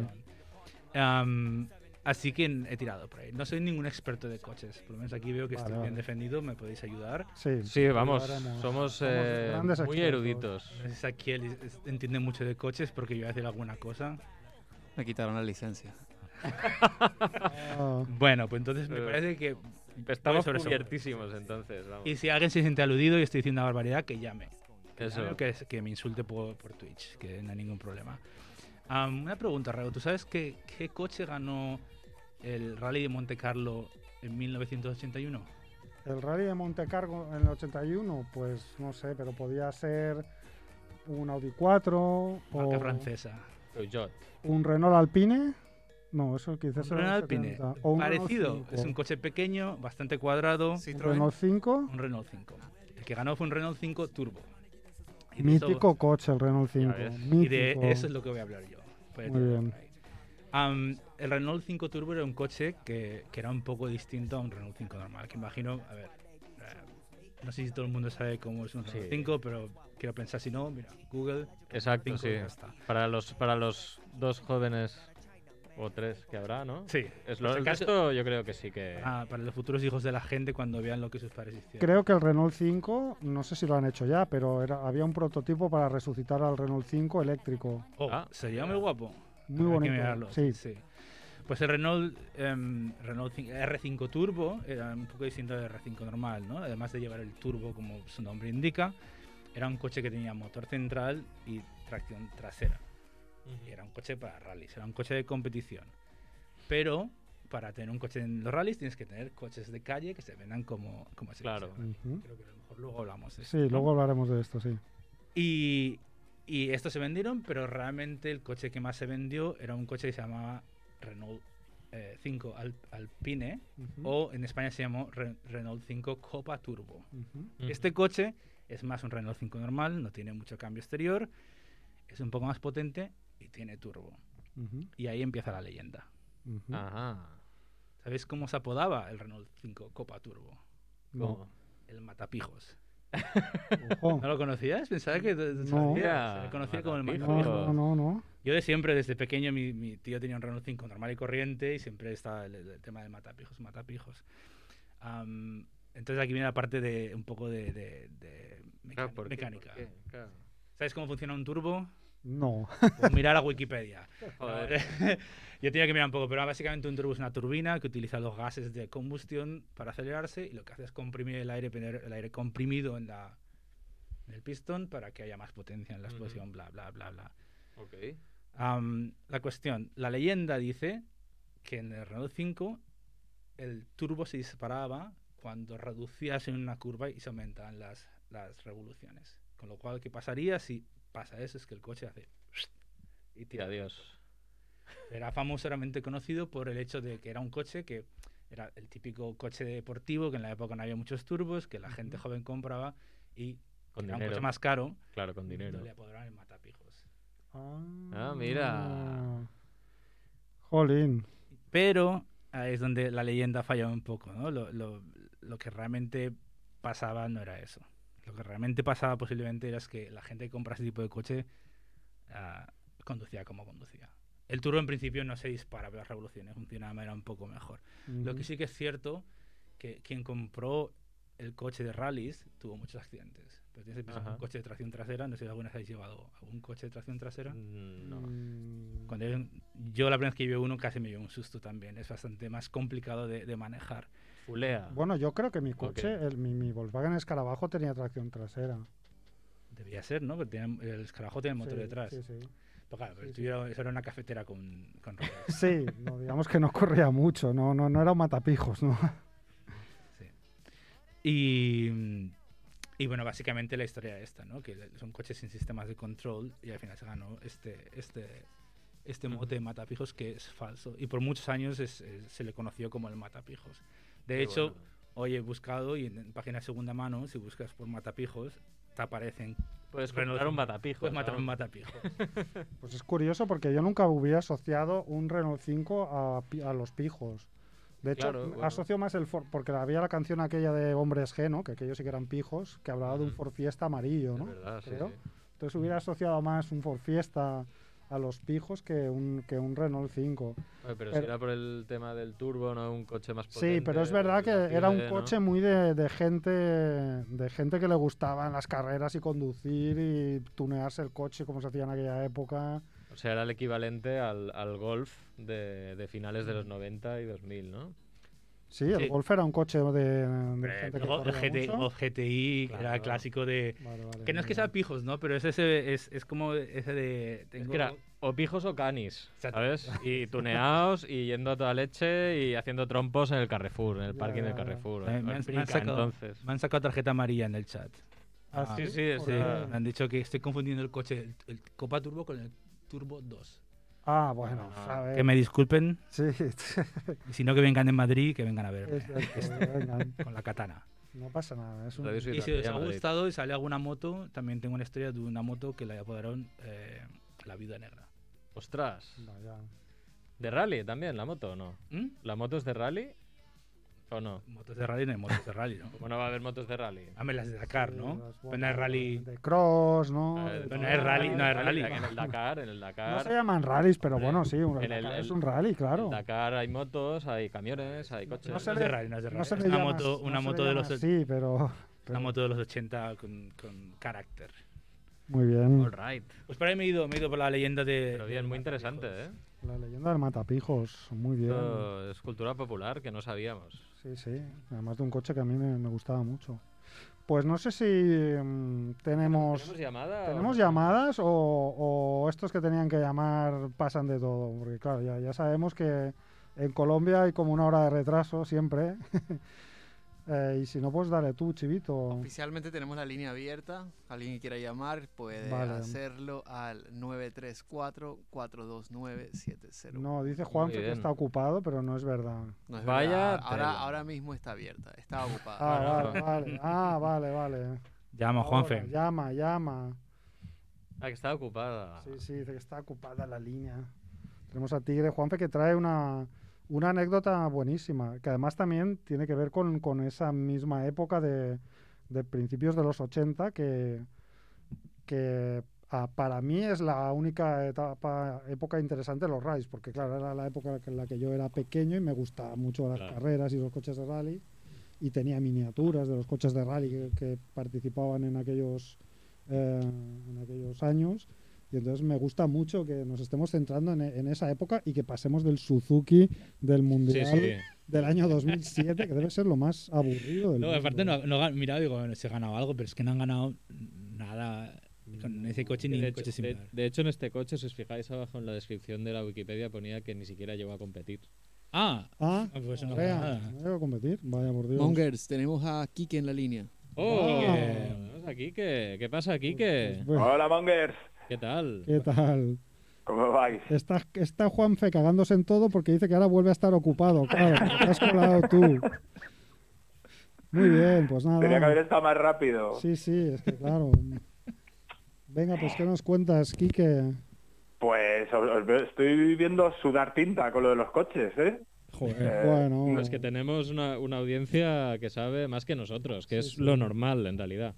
Am, Así que he tirado por ahí. No soy ningún experto de coches. Por lo menos aquí veo que Vale, estoy bien vale. defendido. ¿Me podéis ayudar? Sí, Sí, vamos, haremos. somos eh, grandes muy eruditos. No sé si aquí él es- entiende mucho de coches porque yo voy a decir alguna cosa. Me quitaron la licencia. Ah, Bueno, pues entonces me Eh, parece que... Estamos sobre cubiertísimos entonces, vamos. Y si alguien se siente aludido y estoy diciendo una barbaridad, que llame. Que, Eso. que, que me insulte por, por Twitch, que no hay ningún problema. Am, una pregunta, Rago. ¿Tú sabes qué, qué coche ganó el Rally de Monte Carlo en 1981? el rally de Monte Carlo en el 81, pues no sé, pero podía ser un Audi 4 Marca o francesa. Un Renault Alpine. No, eso quizás Un Renault Alpine. 70, o un Renault Parecido. 5. Es un coche pequeño, bastante cuadrado. Un Citroën. Renault 5. Un Renault 5. El que ganó fue un Renault 5 Turbo. Y eso- Mítico coche el Renault 5. ves. Y Mítico. de eso es lo que voy a hablar yo. Muy bien. Am, el Renault 5 Turbo era un coche que, que era un poco distinto a un Renault 5 normal. Que imagino, a ver, eh, no sé si todo el mundo sabe cómo es un Renault Sí. 5, pero quiero pensar si no, mira, Google Exacto, 5 sí. ya está. Para los, para los dos jóvenes o tres que habrá, ¿no? Sí, Es lo, Pues el el caso- resto yo creo que sí que... ah, para los futuros hijos de la gente cuando vean lo que sus padres hicieron. Creo que el Renault 5, no sé si lo han hecho ya, pero era, había un prototipo para resucitar al Renault 5 eléctrico. Oh, Ah, sería muy guapo. Muy bonito. mirarlo, Sí. Pues el Renault, em, Renault cin- R5 Turbo era un poco distinto del R5 normal, ¿no? Además de llevar el turbo, como su nombre indica, era un coche que tenía motor central y tracción trasera. Y era un coche para rallies, era un coche de competición. Pero para tener un coche en los rallies tienes que tener coches de calle que se vendan como, como se Claro. conservan. Creo que a lo mejor luego hablamos de Sí, esto, ¿no? luego hablaremos de esto, sí. Y, y estos se vendieron, pero realmente el coche que más se vendió era un coche que se llamaba Renault eh, 5 Al- Alpine, o en España se llamó Re- Renault 5 Copa Turbo. Este coche es más un Renault 5 normal, no tiene mucho cambio exterior, es un poco más potente y tiene turbo. Y ahí empieza la leyenda. Ajá. ¿Sabéis cómo se apodaba el Renault 5 Copa Turbo? El matapijos. Ojo. ¿No lo conocías? Pensaba que No. Se le conocía como el Matapijos. No, no, no, no. Yo de siempre, desde pequeño, mi, mi tío tenía un Renault 5 normal y corriente y siempre estaba el, el tema de matapijos, matapijos. Am, entonces aquí viene la parte de un poco de, de- de mecánica. Claro, ¿por qué? mecánica. ¿Por qué? Claro. ¿Sabes cómo funciona un turbo? No. Pues mirar a Wikipedia. Joder. Yo tenía que mirar un poco, pero básicamente un turbo es una turbina que utiliza los gases de combustión para acelerarse y lo que hace es comprimir el aire, poner el aire comprimido en, la, en el pistón para que haya más potencia en la explosión, bla, bla, bla, bla. Ok. La cuestión, la leyenda dice que en el Renault 5 el turbo se disparaba cuando reducías en una curva y se aumentaban las, las revoluciones. Con lo cual, ¿qué pasaría si pasa eso? Es que el coche hace... Y tira. adiós. Era famosamente conocido por el hecho de que era un coche que era el típico coche deportivo, que en la época no había muchos turbos, que la gente joven compraba y Con era un coche más caro, Claro, con dinero. le apodaron el matapijos. Ah, mira. Jolín. Pero ahí es donde la leyenda falla un poco, ¿no? Lo, lo- lo que realmente pasaba no era eso. Lo que realmente pasaba posiblemente era es que la gente que compra ese tipo de coche ah, conducía como conducía. El turbo en principio no se dispara, pero las revoluciones funcionaban de manera un poco mejor. Lo que sí que es cierto que quien compró el coche de rallies tuvo muchos accidentes. Pero tienes que pensar que Ajá. un coche de tracción trasera, no sé si alguna vez habéis llevado algún coche de tracción trasera. Mm, No. Mm, Cuando yo, yo la primera vez que llevé uno casi me dio un susto también. Es bastante más complicado de, de manejar. Fulea. Bueno, yo creo que mi coche, el, mi, mi Volkswagen Escarabajo tenía tracción trasera. Debería ser, ¿no? Porque el escarabajo tiene motor Sí, detrás. Sí, sí. Pero claro, pero Sí, el sí. tuyo era- eso era una cafetera con, con ruedas. Sí, no, digamos que no corría mucho, no, no, no era un matapijos, ¿no? Sí. Y, y bueno, básicamente la historia esta, ¿no? Que son coches sin sistemas de control y al final se ganó este, este, este mote de matapijos que es falso. Y por muchos años es- es- se le conoció como el matapijos. De Qué hecho, bueno. hoy he buscado y en, en página de segunda mano, si buscas por matapijos, te aparecen. puedes Renault comprar un 5. matapijo. Puedes matar ¿no? un matapijo. Pues es curioso porque yo nunca hubiera asociado un Renault 5 a, a los pijos. De hecho, Claro, bueno. asocio más el Ford, porque había la canción aquella de Hombres G, ¿no? Que aquellos sí que eran pijos, que hablaba de un. Ford Fiesta amarillo, Es ¿no? verdad, sí. Entonces hubiera asociado más un Ford Fiesta a los pijos que un, que un Renault 5. Oye, pero, Pero- si era por el tema del turbo, no un coche más potente. Sí, pero es verdad que era un coche muy de, de gente de gente que le gustaban las carreras y conducir y tunearse el coche como se hacía en aquella época. O sea, era el equivalente al, al Golf de, de finales de los 90 y 2000, ¿no? Sí, el Sí. Golf era un coche de, de Hombre, gente que luego el corría GT, mucho. GTI, que era clásico de... Vale, vale, Que no es que sea pijos, ¿no? Pero es ese es, es como ese de... Es Tengo... que era o pijos o canis. ¿sabes? Y tuneados y yendo a toda leche y haciendo trompos en el Carrefour, en el Ya, parking ya, del. Carrefour. Me- me ¿eh? han- me han Explica, sacado- entonces. Me han sacado tarjeta amarilla en el chat. Ah, Ah, sí, sí, ¿Por sí. Me han dicho que estoy confundiendo el coche, el, el Copa Turbo con el Turbo 2. Ah, bueno, Ah, a ver. Que me disculpen, Sí, y si no que vengan en Madrid, que vengan a verme vengan, con la katana. no pasa nada. Es un- Y si os de ha gustado y sale alguna moto, también tengo una historia de una moto que la apodaron eh, la Viuda Negra. Ostras. Vaya. ¿De rally también la moto o no? ¿Mm? ¿La moto es de rally o no? Motos de rally no hay motos de rally, ¿no? ¿Cómo no va a haber motos de rally? Dame las de Dakar, ¿no? Pero no hay rally. De cross, ¿no? De Pero no es rally, no es rally. En el Dakar, en el No Dakar. se llaman rallies, pero bueno, sí, un, en el- Dakar es el- un rally, En claro. el Dakar hay motos, hay camiones, hay coches. No se No es de rally, no es de rally. No se una llama- moto, no una se moto de los así, pero, una pero moto de los 80 con, con carácter. muy bien. All right. Pues por ahí me he ido, me he ido por la leyenda de. Pero bien, muy interesante, ¿eh? La leyenda del matapijos, muy bien. Esto es cultura popular que no sabíamos. Sí, sí. Además de un coche que a mí me, me gustaba mucho. Pues no sé si mm, tenemos ¿Tenemos llamada? tenemos llamadas o, o estos que tenían que llamar pasan de todo, porque claro, ya, ya sabemos que en Colombia hay como una hora de retraso siempre. Eh, y si no, pues dale tú, Chivito. Oficialmente tenemos la línea abierta. Alguien que quiera llamar puede Vale. hacerlo al 934-429-701. No, dice Juan que está ocupado, pero no es verdad. No es Vaya verdad. Ahora, ahora mismo está abierta. Está ocupada. Ah, vale, vale. Ah, vale, vale. Llama Ahora, Juanfe. Llama, llama. Ah, que está ocupada. Sí, sí, dice que está ocupada la línea. Tenemos a Tigre Juanfe que trae una, una anécdota buenísima, que además también tiene que ver con, con esa misma época de, de principios de los 80, que, que ah, para mí es la única etapa, época interesante de los rallies, porque claro, era la época en la que yo era pequeño y me gustaban mucho las Claro. carreras y los coches de rally, y tenía miniaturas de los coches de rally que, que participaban en aquellos, eh, en aquellos años. Y entonces me gusta mucho que nos estemos centrando en, en esa época y que pasemos del Suzuki del Sí, Mundial sí. del año 2007, que debe ser lo más aburrido del No, mundo. aparte no, mira, digo, se ha ganado algo, pero es que no han ganado nada con ese coche ni de, hecho, coche de- similar. de hecho, en este coche, si os fijáis abajo en la descripción de la Wikipedia, ponía que ni siquiera llegó a competir. Ah, Ah, Ah, pues no vea, nada. no llego a competir. Vaya por Dios. Mongers, tenemos a Kike en la línea. ¡Oh! Ah. Vamos aquí, ¿qué, ¿qué pasa aquí? ¿Qué, Pues, Hola, Mongers. ¿Qué tal? ¿Qué tal? ¿Cómo vais? Está, está Juanfe cagándose en todo porque dice que ahora vuelve a estar ocupado. Claro, te has colado tú. Muy bien, pues nada. Tenía que haber estado más rápido. Sí, sí, es que claro. Venga, pues ¿qué nos cuentas, Quique? Pues os- os veo- estoy viendo sudar tinta con lo de los coches, ¿eh? Joder, Eh, bueno. No, es que tenemos una, una audiencia que sabe más que nosotros, que Sí, es sí. lo normal en realidad.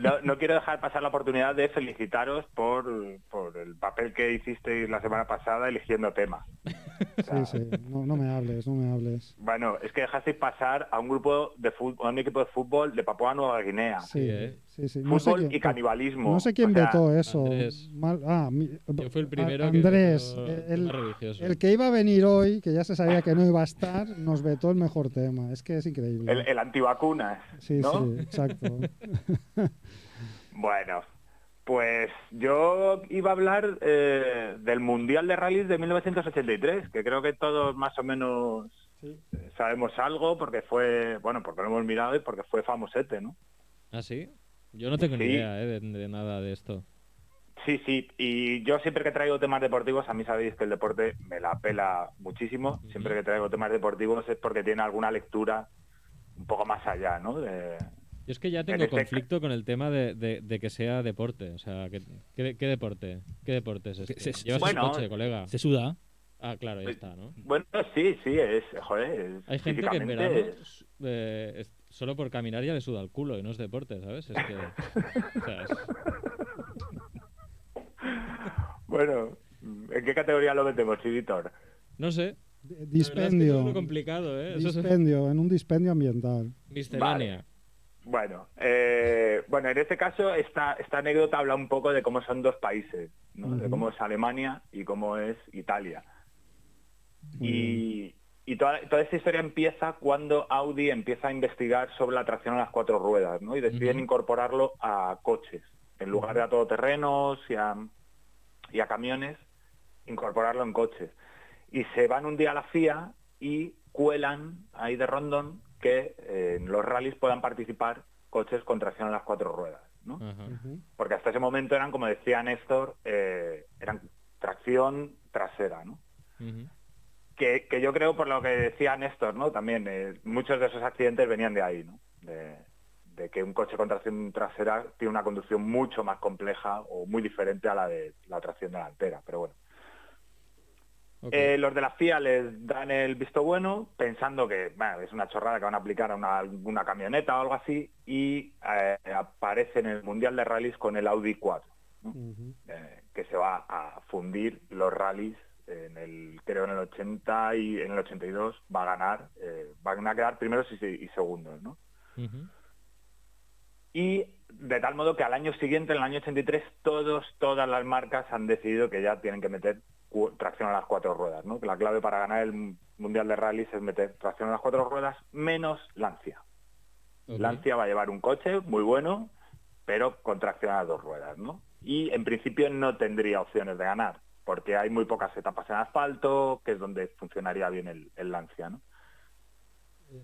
No, no quiero dejar pasar la oportunidad de felicitaros por, por el papel que hicisteis la semana pasada eligiendo temas. Sí, sí, no, no me hables, no me hables. Bueno, es que dejasteis pasar a un grupo de fútbol, a un equipo de fútbol de Papua Nueva Guinea. Sí, ¿eh? Sí, sí. No sé Fútbol quién- y canibalismo. No sé quién O sea, vetó eso. Andrés. Mal- ah, mi- ¿Quién fue el primero Andrés, el, el que iba a venir hoy, que ya se sabía que no iba a estar, nos vetó el mejor tema. Es que es increíble. El, el antivacunas, Sí, ¿no? sí, exacto. Bueno, pues yo iba a hablar eh, del Mundial de Rallys de 1983, que creo que todos más o menos Sí. eh, sabemos algo porque fue, bueno, porque lo hemos mirado y porque fue famosete, ¿no? ¿Ah, sí? Yo no tengo ni Sí. idea ¿eh? de, de nada de esto. Sí, sí, y yo siempre que traigo temas deportivos, a mí sabéis que el deporte me la pela muchísimo, siempre que traigo temas deportivos es porque tiene alguna lectura un poco más allá, ¿no? De- Yo es que ya tengo conflicto con el tema de, de- de que sea deporte. O sea, ¿qué, qué, qué deporte? ¿Qué deporte es este? Se- Llevas Bueno, coche, colega. se suda. Ah, claro, ya pues, está, ¿no? Bueno, sí, sí, es, joder, es- Hay gente que en verano, es- eh, solo por caminar ya le suda el culo y no es deporte, ¿sabes? Es que... o sea, es- Bueno, qué categoría lo metemos, Chivitor? No sé. Es que Dispendio. es complicado, ¿eh? Dispendio, en un dispendio ambiental. miscelánea. Bueno, eh, bueno, en este caso esta, esta anécdota habla un poco de cómo son dos países, ¿no? de cómo es Alemania y cómo es Italia. Muy Y, y toda, toda esta historia empieza cuando Audi empieza a investigar sobre la tracción a las cuatro ruedas, ¿no? Y deciden incorporarlo a coches. En lugar de a todoterrenos y a, y a camiones, incorporarlo en coches. Y se van un día a la FIA y cuelan ahí de rondón que eh, en los rallies puedan participar coches con tracción a las cuatro ruedas, ¿no? Porque hasta ese momento eran, como decía Néstor, eh, eran tracción trasera, ¿no? Que, que yo creo por lo que decía Néstor, ¿no? También eh, muchos de esos accidentes venían de ahí, ¿no? De, de que un coche con tracción trasera tiene una conducción mucho más compleja o muy diferente a la de la tracción delantera, pero bueno. Eh, los de la FIA les dan el visto bueno pensando que bueno, es una chorrada que van a aplicar a una, camioneta o algo así y eh, aparece en el Mundial de Rallys con el Audi 4 Ujú. eh, que se va a fundir los rallies en el creo en el 80 y en el 82 va a ganar eh, van a quedar primeros y, y segundos ¿no? Y de tal modo que al año siguiente en el año 83 todos todas las marcas han decidido que ya tienen que meter tracción a las cuatro ruedas ¿no? que la clave para ganar el mundial de rallies es meter tracción a las cuatro ruedas menos Lancia. Lancia va a llevar un coche muy bueno, pero con tracción a las dos ruedas, ¿no? Y en principio no tendría opciones de ganar, porque hay muy pocas etapas en asfalto, que es donde funcionaría bien el, el Lancia, ¿no?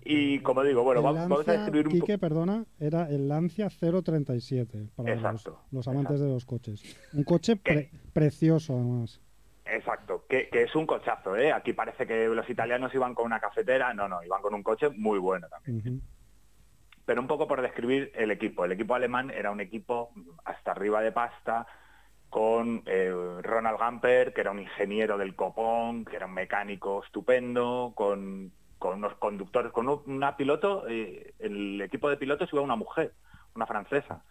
Y como digo, bueno, vamos, a describir un Quique, perdona, era el Lancia 037 para los, Exacto, los amantes de los coches. Un coche pre- precioso, además. Exacto, que, que es un cochazo, ¿eh? Aquí parece que los italianos iban con una cafetera, no, no, iban con un coche muy bueno también. Pero un poco por describir el equipo. El equipo alemán era un equipo hasta arriba de pasta, con eh, Ronald Gamper, que era un ingeniero del copón, que era un mecánico estupendo, con, con unos conductores, con un- una piloto, eh, el equipo de pilotos iba una mujer, una francesa,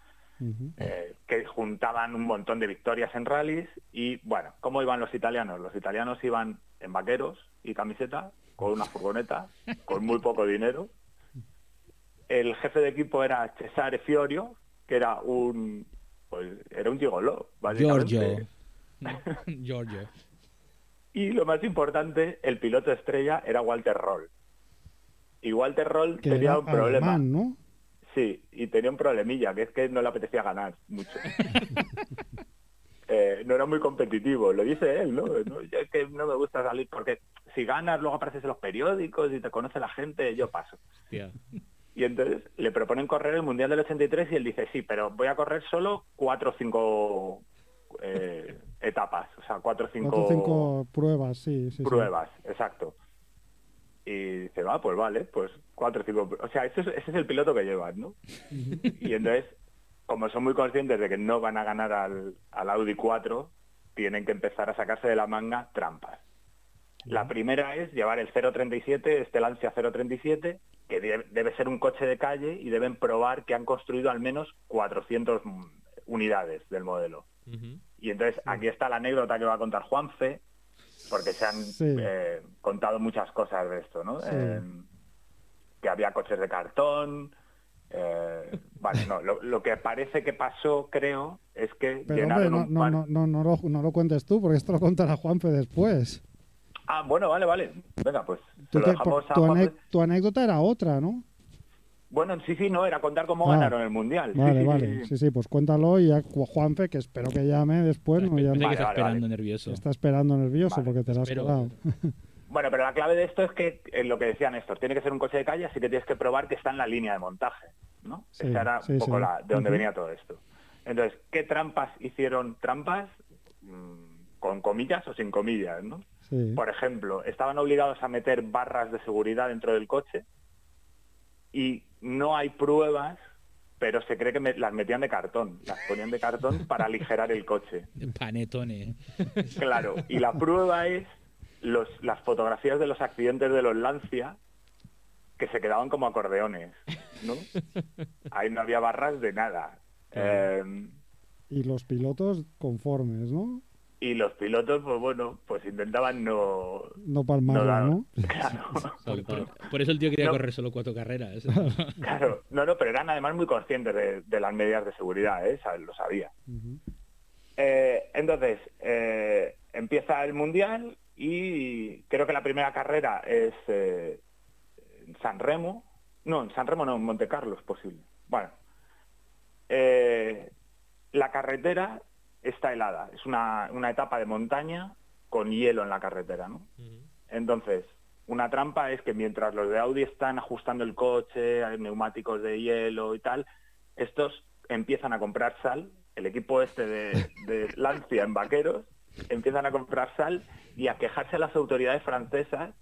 eh, que juntaban un montón de victorias en rallies y bueno, ¿cómo iban los italianos? Los italianos iban en vaqueros y camiseta, con una furgoneta, con muy poco dinero. El jefe de equipo era Cesare Fiorio, que era un pues era un gigoló, básicamente. Giorgio. Giorgio. Y lo más importante, el piloto estrella era Walter Roll. Y Walter Roll Que tenía un problema. alemán, ¿no? Sí, y tenía un problemilla, que es que no le apetecía ganar mucho. Eh, no era muy competitivo, lo dice él, ¿no? No, yo es que no me gusta salir porque si ganas luego apareces en los periódicos y te conoce la gente, yo paso. Hostia. Y entonces le proponen correr el Mundial del 83 y él dice, sí, pero voy a correr solo cuatro o cinco eh, etapas, o sea, cuatro o cinco, Cuatro o cinco pruebas, sí, sí. sí. pruebas, exacto. Y dice, va, pues vale, pues cuatro o cinco. O sea, ese es, ese es el piloto que llevan, ¿no? Y entonces, como son muy conscientes de que no van a ganar al, al Audi 4, tienen que empezar a sacarse de la manga trampas. La primera es llevar el 037, este Lancia 037, que de- debe ser un coche de calle y deben probar que han construido al menos 400 mm, unidades del modelo. Y entonces aquí está la anécdota que va a contar Juanfe, porque se han Sí. eh, contado muchas cosas de esto, ¿no? Sí. Eh, que había coches de cartón. eh, vale, no, lo, lo que parece que pasó, creo, es que Pero hombre, no, un no, no, no, no lo, no lo cuentes tú, porque esto lo contará Juanfe después. Ah, bueno, vale, vale. Venga, pues Tú lo te- por- tu, tu anécdota era otra, ¿no? Bueno, sí, sí, no, era contar cómo Ah. ganaron el Mundial. Sí, Vale, sí, vale. sí, sí. Sí, sí, pues cuéntalo y ya Ju- Juanfe, que espero que llame después, no llame- Vale, está vale, esperando vale. nervioso. está esperando nervioso Vale, porque te la has colado. Bueno, pero la clave de esto es que eh, lo que decía Néstor, tiene que ser un coche de calle, así que tienes que probar que está en la línea de montaje, ¿no? Sí, Esa era sí, un poco sí. la, de donde Ujú. venía todo esto. Entonces, ¿qué trampas hicieron trampas? Mm, con comillas o sin comillas, ¿no? Sí. Por ejemplo, estaban obligados a meter barras de seguridad dentro del coche y no hay pruebas, pero se cree que me- las metían de cartón, las ponían de cartón para aligerar el coche. Panetone. Claro, y la prueba es los, las fotografías de los accidentes de los Lancia que se quedaban como acordeones, ¿no? Ahí no había barras de nada. Eh, Y los pilotos conformes, ¿no? Y los pilotos, pues bueno, pues intentaban no... No palmarla, dar- ¿no? Claro. Por eso el tío quería No. correr solo cuatro carreras. claro. No, no, pero eran además muy conscientes de, de las medidas de seguridad, ¿eh? Lo sabía. Eh, entonces, eh, empieza el Mundial y creo que la primera carrera es eh, en San Remo. No, en San Remo no, en Monte Carlo es posible. Bueno, eh, la carretera está helada. Es una, una etapa de montaña con hielo en la carretera, ¿no? Entonces, una trampa es que mientras los de Audi están ajustando el coche, hay neumáticos de hielo y tal, estos empiezan a comprar sal, el equipo este de, de Lancia en vaqueros, empiezan a comprar sal y a quejarse a las autoridades francesas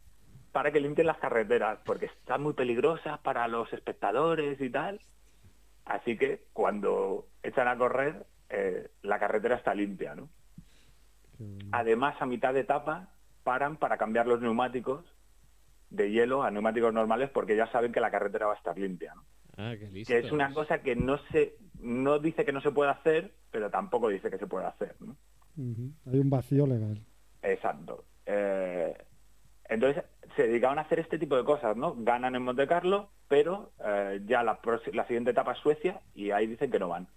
para que limpien las carreteras, porque están muy peligrosas para los espectadores y tal. Así que cuando echan a correr, eh, la carretera está limpia, ¿no? Además, a mitad de etapa, paran para cambiar los neumáticos de hielo a neumáticos normales porque ya saben que la carretera va a estar limpia. ¿no? Ah, qué listo. Que es una cosa que no se, no dice que no se puede hacer, pero tampoco dice que se puede hacer. ¿no? Hay un vacío legal. Exacto. Eh, entonces se dedicaban a hacer este tipo de cosas, ¿no? Ganan en Monte Carlo, pero eh, ya la, la siguiente etapa es Suecia y ahí dicen que no van,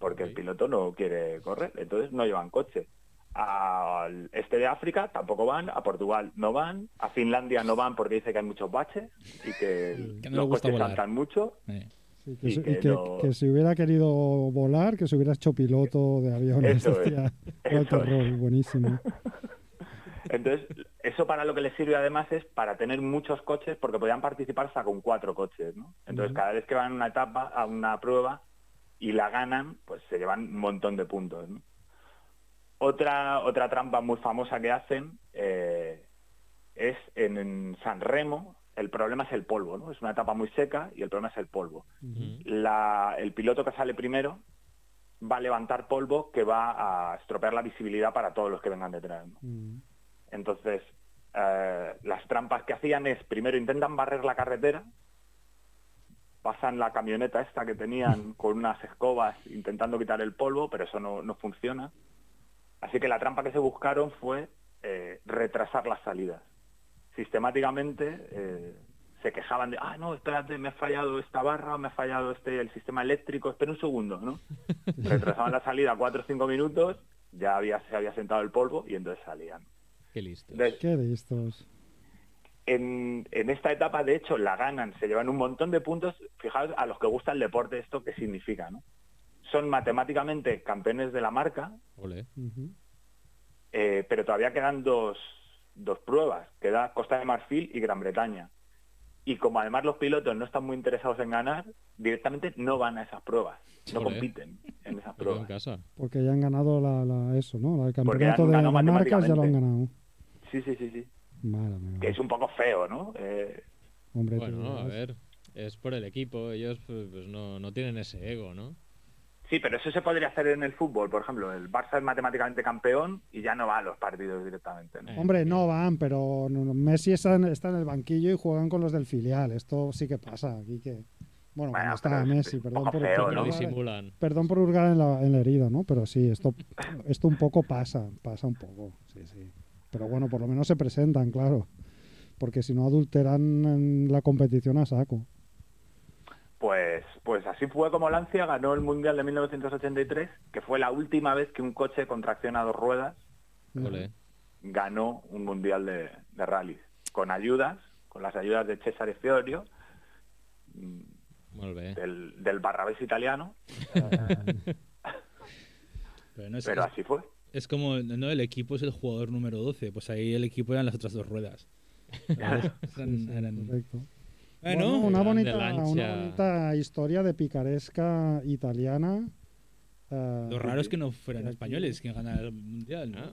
porque el piloto no quiere correr, entonces no llevan coche. Al este de África tampoco van, a Portugal no van, a Finlandia no van porque dice que hay muchos baches y que, Que no los gusta coches volar. saltan mucho. Eh. Sí, que Y que que, no- que si hubiera querido volar, que se hubiera hecho piloto de aviones. Eso es, hostia. Qué eso terror, buenísimo. Entonces, eso para lo que les sirve además es para tener muchos coches, porque podían participar hasta con cuatro coches, ¿no? Entonces, cada vez que van a una etapa, a una prueba, y la ganan, pues se llevan un montón de puntos, ¿no? Otra, otra trampa muy famosa que hacen eh, es en, en San Remo, el problema es el polvo, ¿no? Es una etapa muy seca y el problema es el polvo. La- el piloto que sale primero va a levantar polvo que va a estropear la visibilidad para todos los que vengan detrás, ¿no? Entonces, eh, las trampas que hacían es, primero intentan barrer la carretera, pasan la camioneta esta que tenían con unas escobas intentando quitar el polvo, pero eso no, no funciona. Así que la trampa que se buscaron fue eh, retrasar las salidas. Sistemáticamente eh, se quejaban de, ah, no, espérate, me ha fallado esta barra, me ha fallado este el sistema eléctrico, espera un segundo, ¿no? Retrasaban la salida cuatro o cinco minutos, ya había, se había sentado el polvo y entonces salían. Qué listo. Entonces, Qué listos. En, en esta etapa, de hecho, la ganan, se llevan un montón de puntos. Fijaos, a los que gusta el deporte, esto qué significa, ¿no? Son matemáticamente campeones de la marca, eh, pero todavía quedan dos, dos pruebas. Queda Costa de Marfil y Gran Bretaña. Y como además los pilotos no están muy interesados en ganar, directamente no van a esas pruebas. No compiten en esas en pruebas. casa. Porque ya han ganado la, la- eso, ¿no? El campeonato de, de marcas ya lo han ganado. Sí, sí, sí, sí. Que es un poco feo, ¿no? Eh, Hombre, Bueno, a ver. Es por el equipo. Ellos pues, pues, no, no tienen ese ego, ¿no? Sí, pero eso se podría hacer en el fútbol, por ejemplo. El Barça es matemáticamente campeón y ya no va a los partidos directamente. ¿no? Eh, Hombre, no van, pero Messi está en, está en el banquillo y juegan con los del filial. Esto sí que pasa aquí que... Bueno, Bueno, está Messi, es perdón por, feo, por hurgar- disimulan. perdón por hurgar en la, en la herida, ¿no? Pero sí, esto, esto un poco pasa, pasa un poco, sí, sí. Pero bueno, por lo menos se presentan, claro. Porque si no adulteran en la competición a saco. Pues, pues así fue como Lancia ganó el Mundial de 1983, que fue la última vez que un coche con tracción a dos ruedas ganó un Mundial de, de rally. Con ayudas, con las ayudas de Cesare Fiorio, del, del Barrabés italiano, Pero, no es, pero es, así fue. Es como, no, el equipo es el jugador número 12. Pues ahí el equipo eran las otras dos ruedas. Correcto. Bueno, Bueno, una, bonita, lancha. una bonita historia de picaresca italiana. eh, lo raro es que no fueran españoles quien ganaran el mundial. ¿no? Ah,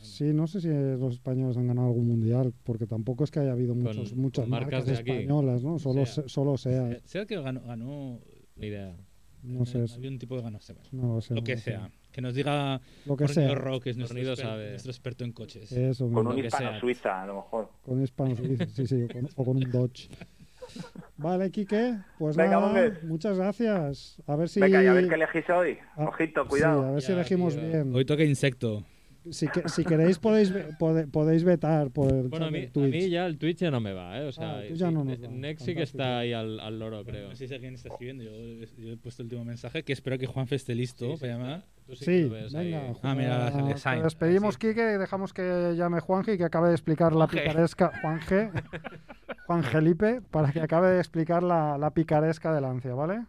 Sí, no sé si los españoles han ganado algún mundial, porque tampoco es que haya habido muchos, Con- muchas con marcas marcas de aquí. españolas, ¿no? Solo, sea. se- solo sea. Eh, Sea que ganó, ganó ni idea. No sé, había un tipo que ganó, no lo sé. lo no que sea. Que nos diga Lo que sea. Rock, que es nuestro, exper- sabe. nuestro experto en coches. Eso Con un que hispano sea. suiza, a lo mejor. Con hispano suizo, sí, sí, o con, o con un Dodge. Vale, Quique, pues Venga, nada, muchas gracias. A ver si... Venga, y a ver qué elegís hoy. Ah, Ojito, sí, cuidado. a ver si Ya, elegimos tío. bien. Hoy toca insecto. Si, que- si queréis podéis pode- podéis vetar por el Bueno, a mí, a ya el Twitch ya no me va, ¿eh? O sea, Ah, sí, no nos eh, sí que está ahí al, al loro, creo. No sé si alguien está escribiendo. Yo, yo he puesto el último mensaje que espero que Juanfe esté listo Sí, sí, para llamar. sí, que Sí, lo ves ahí. venga. Ah, mira, te Sainz. despedimos, y dejamos que llame Juanje y que acabe de explicar la picaresca. Juanje. Juan Felipe, para que acabe de explicar la, la picaresca de Lancia, ¿vale?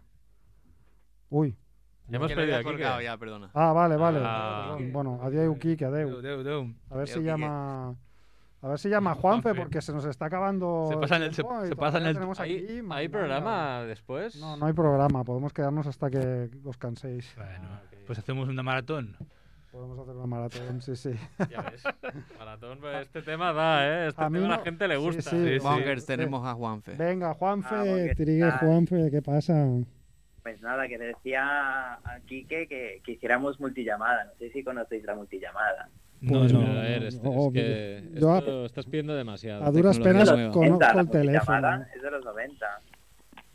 Uy. Ya hemos perdido aquí. colgado ya, perdona. Ah, vale, vale. Ah. Bueno, adiós, Deu, adeu. deu, deu. A ver si Adeu, Quique. llama. A ver si llama Juanfe, Juanfe. porque se nos está acabando. Se pasan el- se- se pasan todavía el- tenemos ¿Hay, aquí hay programa después? No, no hay programa. Podemos quedarnos hasta que os canséis. Bueno, Ah, pues hacemos una maratón. Podemos hacer una maratón, sí, sí. Ya ves. Maratón, pues este tema da, ¿eh? Este A mí tema a la gente le gusta. sí. Sí, sí. Bonkers, tenemos a Juanfe. Venga, Juanfe, ¿qué trigue? Juanfe, ¿qué pasa? Pues nada, que le decía a Quique que, que hiciéramos multillamada. No sé si conocéis la multillamada. No, no. A ver, este- no, es que yo esto estás pidiendo demasiado. A duras penas conozco el teléfono. es de los 90.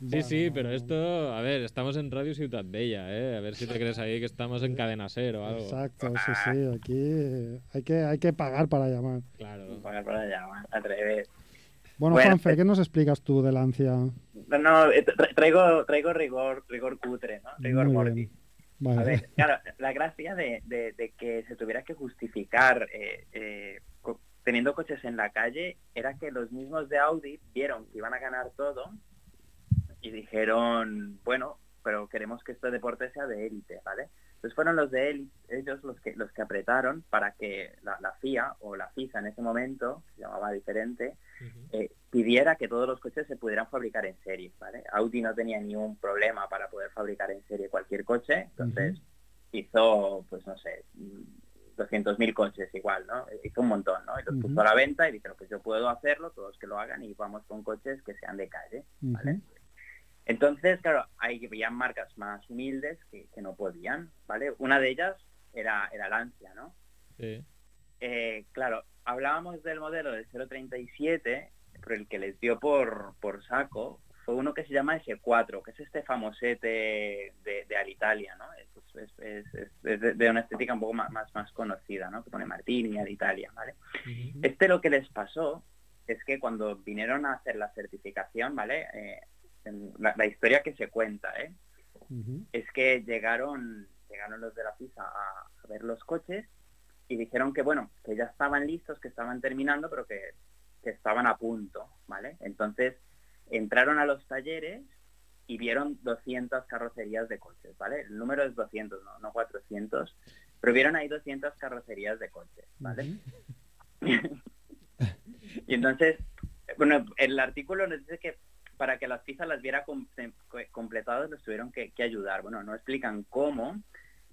Sí, sí, pero esto, a ver, estamos en Radio Ciudad Bella, ¿eh? A ver si te crees ahí que estamos en Cadena Ser o algo. Exacto, sí, sí. Aquí eh, hay que, hay que pagar para llamar. Claro. Pagar llamada, al revés. Bueno, Bueno, Juanfe, pues- ¿qué nos explicas tú de Lancia? No, no, eh, tra- traigo, traigo rigor, rigor cutre, ¿no? Rigor mortis. bien. A Vale. ver, claro, la gracia de, de- de que se tuviera que justificar eh, eh, co- teniendo coches en la calle era que los mismos de Audi vieron que iban a ganar todo y dijeron, bueno, pero queremos que este deporte sea de élite, ¿vale? Entonces fueron los de élite, ellos los que los que apretaron para que la, la FIA o la FISA en ese momento, se llamaba diferente, eh, pidiera que todos los coches se pudieran fabricar en serie, ¿vale? Audi no tenía ningún problema para poder fabricar en serie cualquier coche, entonces hizo, pues no sé, mm, 200.000 coches igual, ¿no? Hizo un montón, ¿no? Y los puso a la venta y dijeron, pues yo puedo hacerlo, todos que lo hagan y vamos con coches que sean de calle, ¿vale? Entonces, claro, hay había marcas más humildes que, que no podían, ¿vale? Una de ellas era, era Lancia, ¿no? Sí. Eh, claro, hablábamos del modelo del 037, pero el que les dio por, por saco fue uno que se llama S4, que es este famosete de, de Alitalia, ¿no? Es, es- es- es- es de, una estética un poco más, más, más conocida, ¿no? Que pone Martini, Alitalia, ¿vale? Este lo que les pasó es que cuando vinieron a hacer la certificación, ¿vale? Eh, la, la historia que se cuenta, ¿eh? Es que llegaron llegaron los de la FISA a, a ver los coches y dijeron que bueno que ya estaban listos que estaban terminando pero que, que estaban a punto vale entonces entraron a los talleres y vieron 200 carrocerías de coches vale el número es 200 no, no 400 pero vieron ahí 200 carrocerías de coches vale y entonces, bueno, el artículo nos dice que para que las piezas las viera completadas los tuvieron que, ayudar. Bueno, no explican cómo,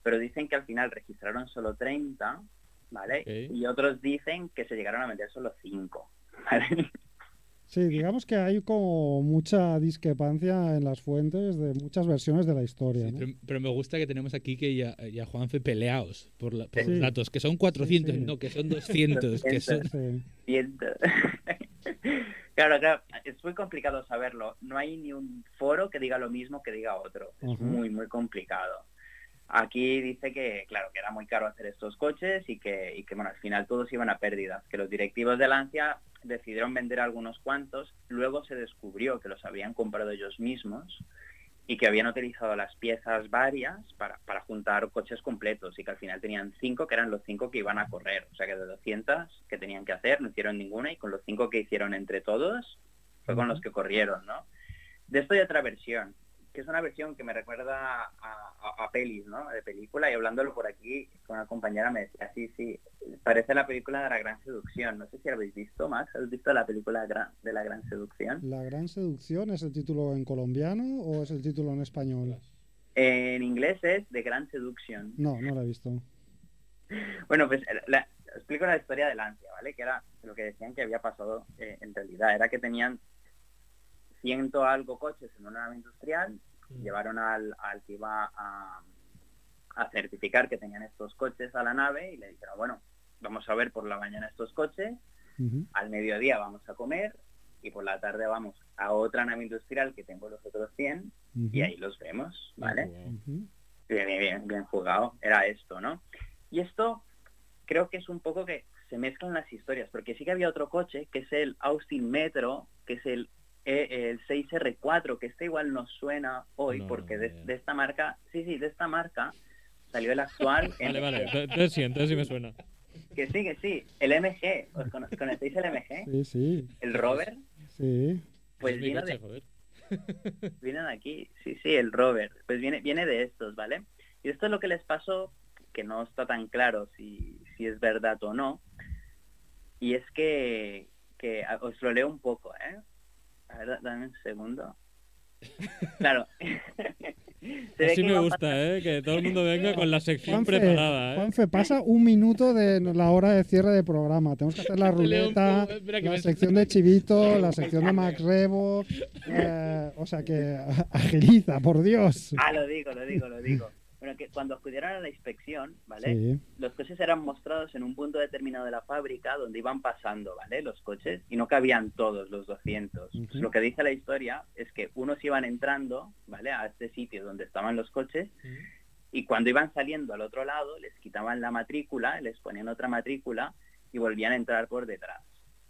pero dicen que al final registraron solo 30, ¿vale? Y otros dicen que se llegaron a vender solo 5, ¿vale? Sí, digamos que hay como mucha discrepancia en las fuentes de muchas versiones de la historia. Pero, me gusta que tenemos aquí que ya, ya Juanfe peleados por, la, por los datos, que son 400, no, que son 200, 200 que son... 100. claro, claro, es muy complicado saberlo. No hay ni un foro que diga lo mismo que diga otro. Es muy, muy complicado. Aquí dice que, claro, que era muy caro hacer estos coches y que, y que, bueno, al final todos iban a pérdidas, que los directivos de Lancia decidieron vender algunos cuantos, luego se descubrió que los habían comprado ellos mismos y que habían utilizado las piezas varias para, para juntar coches completos y que al final tenían cinco que eran los cinco que iban a correr. O sea que de 200 que tenían que hacer no hicieron ninguna y con los cinco que hicieron entre todos fue con los que corrieron, ¿no? De esto hay otra versión, que es una versión que me recuerda a, a- a pelis, ¿no? De película y hablándolo por aquí con una compañera me decía, sí, sí, parece la película de la gran seducción. No sé si la habéis visto, Max, ¿has visto la película de la gran seducción? ¿La gran seducción es el título en colombiano o es el título en español? En inglés es The Grand Seduction. No, no la he visto. Bueno, pues la- explico la historia de Lancia, ¿vale? Que era lo que decían que había pasado eh, en realidad. Era que tenían ciento algo coches en una nave industrial, llevaron al, al que iba a, a certificar que tenían estos coches a la nave y le dijeron, bueno, vamos a ver por la mañana estos coches, al mediodía vamos a comer y por la tarde vamos a otra nave industrial que tengo los otros 100 y ahí los vemos, ¿vale? Bien, bien, bien jugado. Era esto, ¿no? Y esto creo que es un poco que se mezclan las historias, porque sí que había otro coche, que es el Austin Metro, que es el, E- el 6R4, que este igual nos suena hoy, No, porque de, esta marca, sí, sí, de esta marca salió el actual. Vale, vale. Entonces sí, entonces sí me suena. Que sí, que sí, el MG, ¿os cono- conocéis el MG? Sí, sí, El Rover, sí. pues vino coche, de, joder. viene de aquí, sí, sí, el Rover, pues viene, viene de estos, ¿vale? Y esto es lo que les pasó, que no está tan claro si, si es verdad o no, y es que, que os lo leo un poco, ¿eh? A ver, da- dame un segundo. Claro. Así me gusta, ¿eh? Que todo el mundo venga con la sección Juanfe, preparada, ¿eh? Juanfe, pasa un minuto de la hora de cierre de programa. Tenemos que hacer la ruleta, la sección de Chivito, la sección de Max Rebo. eh, o sea que agiliza, por Dios. Ah, lo digo, lo digo, lo digo. Bueno, que cuando acudieron a la inspección, ¿vale? Sí, los coches eran mostrados en un punto determinado de la fábrica donde iban pasando, ¿vale? Los coches y no cabían todos los 200. Ujú. Lo que dice la historia es que unos iban entrando, ¿vale? A este sitio donde estaban los coches y cuando iban saliendo al otro lado les quitaban la matrícula, les ponían otra matrícula y volvían a entrar por detrás,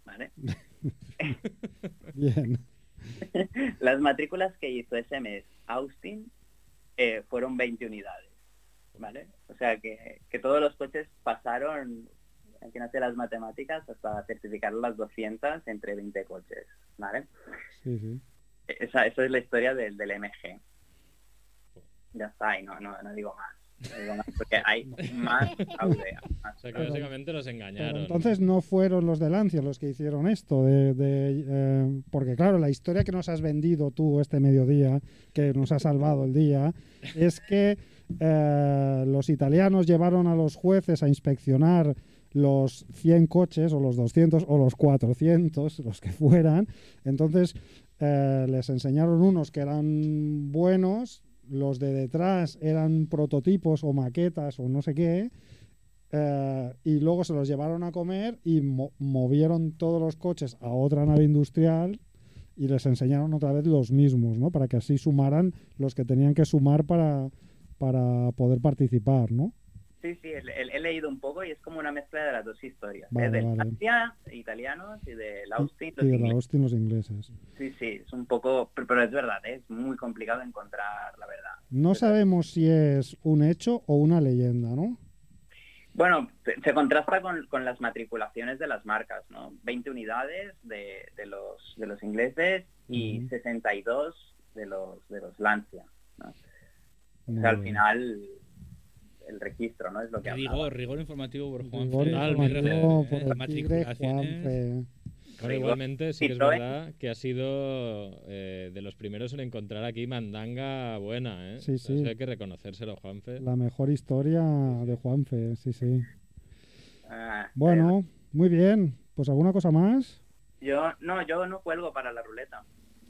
¿vale? bien. Las matrículas que hizo ese mes Austin eh, fueron 20 unidades, ¿vale? O sea que, que todos los coches pasaron, aquí no sé las matemáticas, hasta certificar las 200 entre 20 coches, ¿vale? Sí, sí. Esa, esa es la historia del, del MG. Ya está, y no, no, no digo más. Porque hay más O sea que Pero- básicamente los Pero engañaron. entonces no fueron los de Lancia los que hicieron esto, de, de, eh, porque claro, la historia que nos has vendido tú este mediodía, que nos ha salvado el día, es que eh, los italianos llevaron a los jueces a inspeccionar los 100 coches o los 200 o los 400, los que fueran. Entonces eh, les enseñaron unos que eran buenos, los de detrás eran prototipos o maquetas o no sé qué, eh, y luego se los llevaron a comer y mo- movieron todos los coches a otra nave industrial y les enseñaron otra vez los mismos, ¿no? Para que así sumaran los que tenían que sumar para, para poder participar, ¿no? Sí, sí, he, leído un poco y es como una mezcla de las dos historias. Vale, ¿eh? Del vale. Lancia, italianos, y del Austin, los Y de ingleses. Austin los ingleses. Sí, sí, es un poco, pero, es verdad, ¿eh? es muy complicado encontrar la verdad. No sabemos si es un hecho o una leyenda, ¿no? Bueno, se, contrasta con, con las matriculaciones de las marcas, ¿no? 20 unidades de, de los, de los ingleses y Ujú. 62 de los, de los Lancia. ¿no? O sea, al final el registro, ¿no? Es lo que. Rigor, rigor informativo por Juan. Rigor Total, informativo mira, por eh, matriculaciones. Rigor. igualmente sí que es Citroën. verdad que ha sido eh, de los primeros en encontrar aquí mandanga buena, ¿eh? Sí, sí. eso hay que reconocérselo, Juanfe. La mejor historia de Juanfe, sí, sí. Ah, Bueno, muy bien. Pues alguna cosa más. eh, yo no, yo no cuelgo para la ruleta.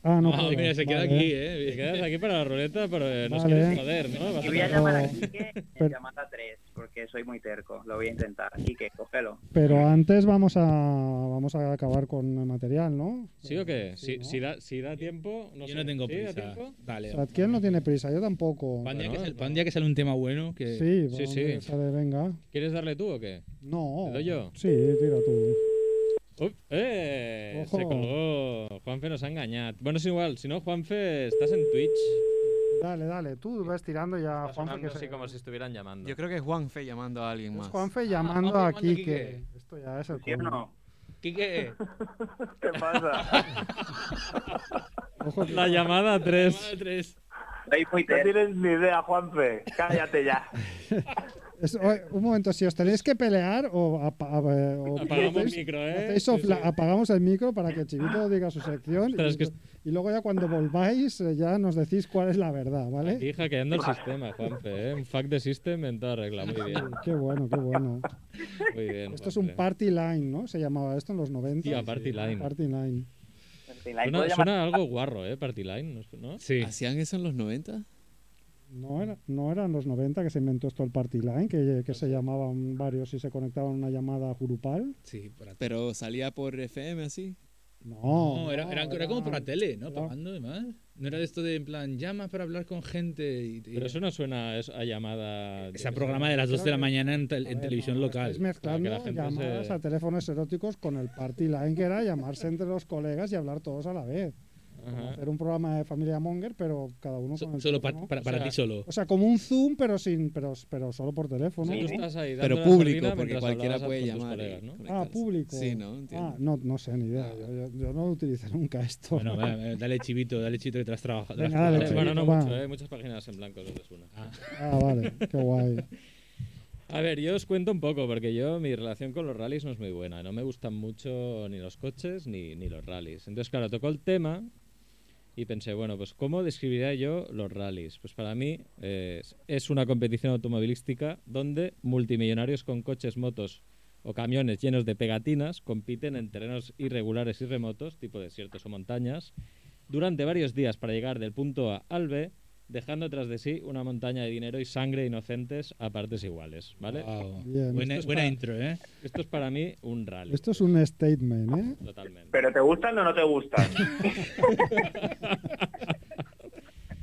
Ah, no. Ah, mira, se queda Vale. aquí, Te ¿eh? quedas aquí para la ruleta, pero eh, nos Vale. quieres joder, ¿no? Vas Y voy a llamar a Quique en llamada 3, porque soy muy terco. Lo voy a intentar. Quique, cógelo. Pero antes vamos a vamos a acabar con el material, ¿no? ¿Sí o qué? Sí, Si, ¿no? si da, si da tiempo, no Yo sé. no tengo ¿Sí, da prisa. tiempo? Dale. Sadkiel no tiene prisa, yo tampoco. Día Bueno, que sal- que sale un tema bueno, que Sí, Sí, sí. sale, venga. ¿Quieres darle tú o qué? No. ¿Le doy yo? Sí, tira tú. Uy, ¡Eh! Ojo. Se colgó. Juanfe nos ha engañado. Bueno, es igual, si no, Juanfe, estás en Twitch. Dale, dale, tú vas tirando ya, Está Juanfe. Que así se... como si estuvieran llamando. Yo creo que es Juanfe llamando a alguien más. Es Juanfe ah, llamando ah, a Quique. Quique. Esto ya es el culo. Quique. ¿Qué pasa? Ojo, la, llamada la llamada 3. No tienes ni idea, Juanfe. Cállate ya. es- un momento, si os tenéis que pelear o, apa- a- o Apagamos el micro, ¿eh? Sí, sí. apagamos el micro para que Chivito diga su sección Ostras, y, es que y luego ya cuando volváis eh, ya nos decís cuál es la verdad, ¿vale? Aquí hackeando el sistema, Juanfe, ¿eh? Un fuck de system en toda regla. Muy bien. Qué bueno, qué bueno. Muy bien. Esto es un party line, ¿no? Se llamaba esto en los 90. Tía, party line. Party line. Ahí Suena, puedo llamar- suena algo guarro, ¿eh? Party line, ¿no? Sí. ¿Hacían eso en los 90? No, era, no eran los 90 que se inventó esto el party line, que, que se llamaban varios y se conectaban a una llamada grupal. Sí. Pero salía por FM así. No, No, era, era, era como por la tele, ¿no? era- Pagando además. No era de esto de en plan, llama para hablar con gente. Y, y- Pero eso no suena a, a llamada. Esa programa de las 2 de la mañana en, tel- A en ver, televisión no, local. estáis mezclando Para llamadas se- a teléfonos eróticos con el party line, que era llamarse entre los colegas y hablar todos a la vez. Como. Hacer un programa de familia Monger, pero cada uno So- con el solo teléfono. para, para O sea, ti solo. O sea, como un Zoom, pero sin, pero, pero solo por teléfono. Tú Sí. estás ahí Pero público, porque cualquiera puede llamar. colegas, ¿no? Ah, público. Sí, ¿no? Entiendo. Ah, no, no sé ni idea. Ah. Yo, yo- yo no utilizo nunca esto. Bueno, va, va, dale chivito, dale chivito que te has trabajado. Venga, dale, Eh, chivito, bueno, no va. mucho, ¿eh? Muchas páginas en blanco una. Ah, vale, qué guay. A ver, yo os cuento un poco, porque yo mi relación con los rallies no es muy buena. No me gustan mucho ni los coches ni, ni los rallies. Entonces, claro, tocó el tema y pensé, bueno, pues ¿cómo describiría yo los rallies? Pues para mí eh, es una competición automovilística donde multimillonarios con coches, motos o camiones llenos de pegatinas compiten en terrenos irregulares y remotos, tipo desiertos o montañas, durante varios días para llegar del punto A al B, dejando tras de sí una montaña de dinero y sangre inocentes a partes iguales, ¿vale? Wow. Bien. Buena, Esto es buena para- intro, ¿eh? Esto es para mí un rally. Esto es un statement, ¿eh? Totalmente. ¿Pero te gustan o no te gustan?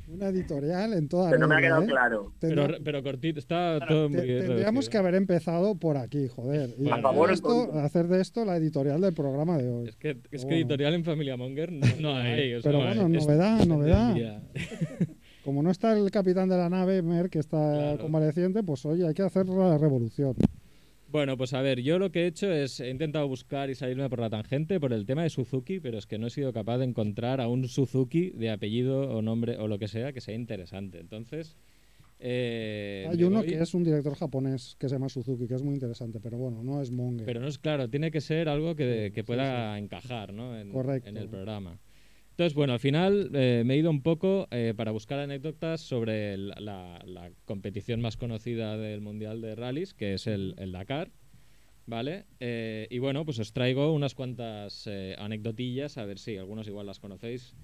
Una editorial en toda Que no me ha quedado ¿eh? claro. Pero, pero cortito, está todo muy tendríamos que haber empezado por aquí, joder. Y hacer, favor, de esto, hacer de esto la editorial del programa de hoy. Es que, es que Bueno. editorial en Familia Monger no, No hay. o sea, Pero no hay. bueno, Es- novedad, novedad. Como no está el capitán de la nave, Mer, que está Claro. convaleciente, pues oye, hay que hacer la revolución. Bueno, pues a ver, yo lo que he hecho es he intentado buscar y salirme por la tangente por el tema de Suzuki, pero es que no he sido capaz de encontrar a un Suzuki de apellido o nombre o lo que sea que sea interesante. Entonces, eh, Hay uno voy- que es un director japonés que se llama Suzuki, que es muy interesante, pero bueno, no es Monger. Pero no es claro, tiene que ser algo que, que sí, pueda encajar ¿no? en, Correcto. en el programa. Entonces, bueno, al final eh, me he ido un poco eh, para buscar anécdotas sobre la, competición más conocida del Mundial de Rallys, que es el, Dakar. ¿Vale? Eh, y bueno, pues os traigo unas cuantas anecdotillas, a ver si algunos igual las conocéis.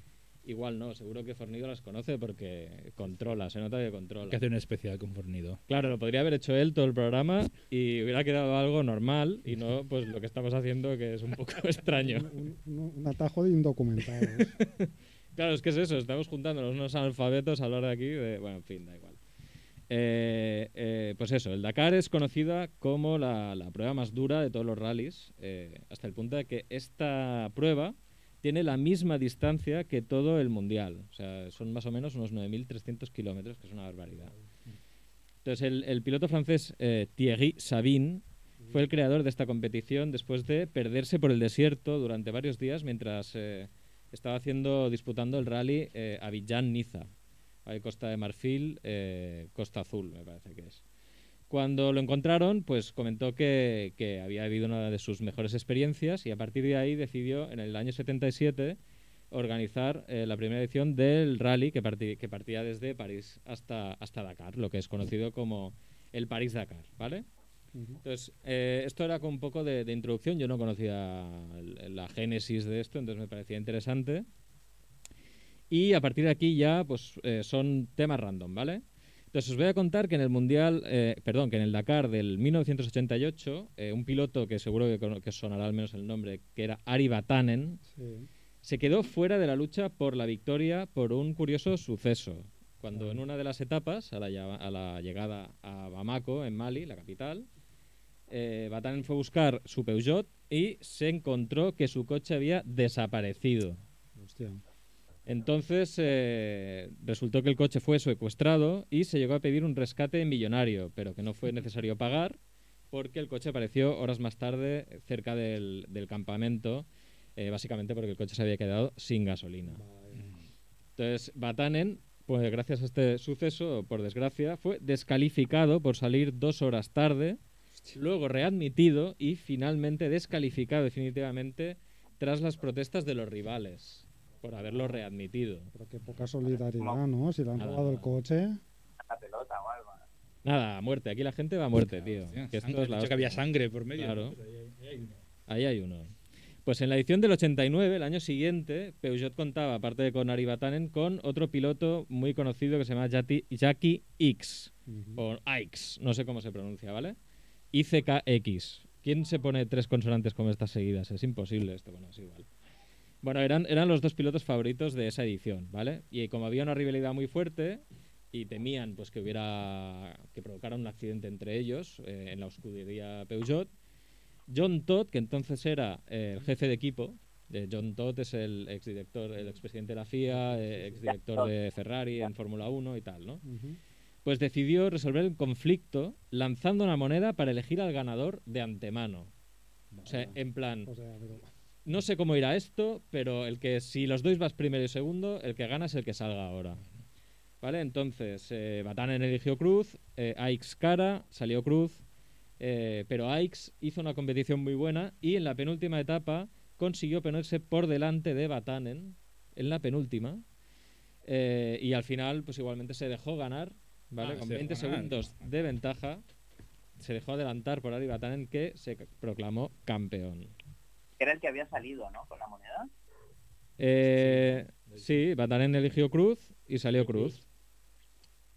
Igual no, seguro que Fornido las conoce porque controla, se nota que controla. Hay que hacer un especial con Fornido. Claro, lo podría haber hecho él todo el programa y hubiera quedado algo normal y no pues lo que estamos haciendo que es un poco extraño. Un, un- un atajo de indocumentados. Claro, es que es eso, estamos juntándonos unos analfabetos a hablar de aquí de... Bueno, en fin, da igual. Eh, eh, pues eso, el Dakar es conocida como la, la prueba más dura de todos los rallies, eh, hasta el punto de que esta prueba tiene la misma distancia que todo el Mundial. O sea, son más o menos unos 9.300 kilómetros, que es una barbaridad. Entonces, el, el piloto francés eh, Thierry Sabine fue el creador de esta competición después de perderse por el desierto durante varios días mientras eh, estaba haciendo, disputando el rally eh, Abidjan-Niza. ¿vale? Costa de Marfil, eh, Costa Azul, me parece que es. Cuando lo encontraron, pues comentó que, que había vivido una de sus mejores experiencias y a partir de ahí decidió en el año 77 organizar eh, la primera edición del rally que, partí- que partía desde París hasta, hasta Dakar, lo que es conocido como el París-Dakar, ¿vale? Entonces, eh, esto era con un poco de, de introducción. Yo no conocía la génesis de esto, entonces me parecía interesante. Y a partir de aquí ya, pues eh, son temas random, ¿vale? Entonces os voy a contar que en el Mundial, eh, perdón, que en el Dakar del 1988, eh, un piloto que seguro que, sonará al menos el nombre, que era Ari Vatanen, Sí. se quedó fuera de la lucha por la victoria por un curioso suceso. Cuando en una de las etapas, a la, a la llegada a Bamako, en Mali, la capital, eh, Batanen fue a buscar su Peugeot y se encontró que su coche había desaparecido. Hostia. Entonces eh, resultó que el coche fue secuestrado y se llegó a pedir un rescate millonario, pero que no fue necesario pagar porque el coche apareció horas más tarde cerca del, del campamento, eh, básicamente porque el coche se había quedado sin gasolina. Entonces Batanen, pues gracias a este suceso, por desgracia, fue descalificado por salir dos horas tarde, luego readmitido y finalmente descalificado definitivamente tras las protestas de los rivales por haberlo readmitido. Pero qué poca solidaridad, ¿no? Si le han Nada, robado el coche. La pelota o algo. Nada, a muerte. Aquí la gente va a muerte, tío. Hostia, Que esto es la que había sangre por medio. Claro. ¿no? Ahí hay- ahí hay uno. Ahí hay uno. Pues en la edición del 89, el año siguiente, Peugeot contaba, aparte de con Ari Vatanen, con otro piloto muy conocido que se llama Yati- Jackie X, o Ix, no sé cómo se pronuncia, ¿vale? ICKX. ¿Quién se pone tres consonantes como estas seguidas? Es imposible esto, bueno, es igual. Bueno, eran, eran los dos pilotos favoritos de esa edición, ¿vale? Y como había una rivalidad muy fuerte y temían pues que hubiera que provocara un accidente entre ellos eh, en la escudería Peugeot, John Todd, que entonces era eh, el jefe de equipo, eh, John Todd es el exdirector, el expresidente de la FIA, eh, exdirector de Ferrari en Fórmula 1 y tal, ¿no? Ujú. Pues decidió resolver el conflicto lanzando una moneda para elegir al ganador de antemano. O sea, en plan, O sea, pero- no sé cómo irá esto, pero el que si los dois vas primero y segundo, el que gana es el que salga ahora. ¿Vale? Entonces, eh, Batanen eligió Cruz, eh, Aix Cara, salió Cruz, eh, pero Aix hizo una competición muy buena y en la penúltima etapa consiguió ponerse por delante de Batanen en la penúltima eh, y al final pues igualmente se dejó ganar, ¿vale? Ah, Con se 20 dejó ganar. segundos de ventaja se dejó adelantar por Ari Batanen que se proclamó campeón. Era el que había salido, ¿no? Con la moneda. Eh, sí, Batanen eligió Cruz y salió Cruz.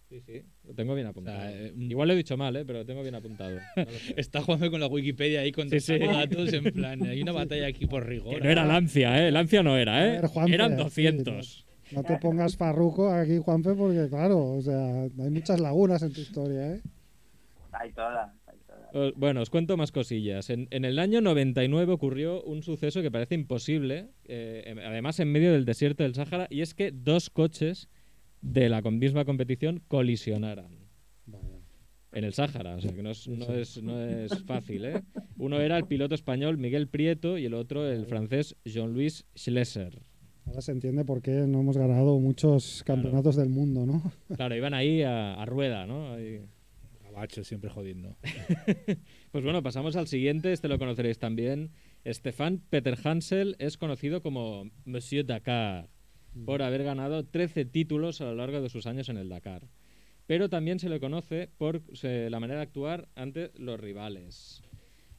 Sí, sí, lo tengo bien apuntado. O sea, eh, Igual lo he dicho mal, ¿eh? pero lo tengo bien apuntado. No. Está jugando con la Wikipedia ahí con Sí, sí. datos en plan. Hay una batalla aquí por rigor. Que no era Lancia, ¿eh? Lancia no era, ¿eh? ver, Juanfe, Eran sí, 200. No te pongas farruco aquí, Juanfe, porque claro, o sea, hay muchas lagunas en tu historia, ¿eh? Hay todas. Os- Bueno, os cuento más cosillas. En, en el año 99 ocurrió un suceso que parece imposible, eh, em- además en medio del desierto del Sáhara, y es que dos coches de la misma competición colisionaran. En el Sáhara, o sea que no es, no es, no es fácil, ¿eh? Uno era el piloto español Miguel Prieto y el otro el francés Jean-Louis Schlesser. Ahora se entiende por qué no hemos ganado muchos campeonatos del mundo, ¿no? Claro, iban ahí a, a rueda, ¿no? Ahí. Siempre jodiendo. Pues bueno, pasamos al siguiente, este lo conoceréis también. Stefan Peter Hansel es conocido como Monsieur Dakar por haber ganado 13 títulos a lo largo de sus años en el Dakar. Pero también se le conoce por la manera de actuar ante los rivales.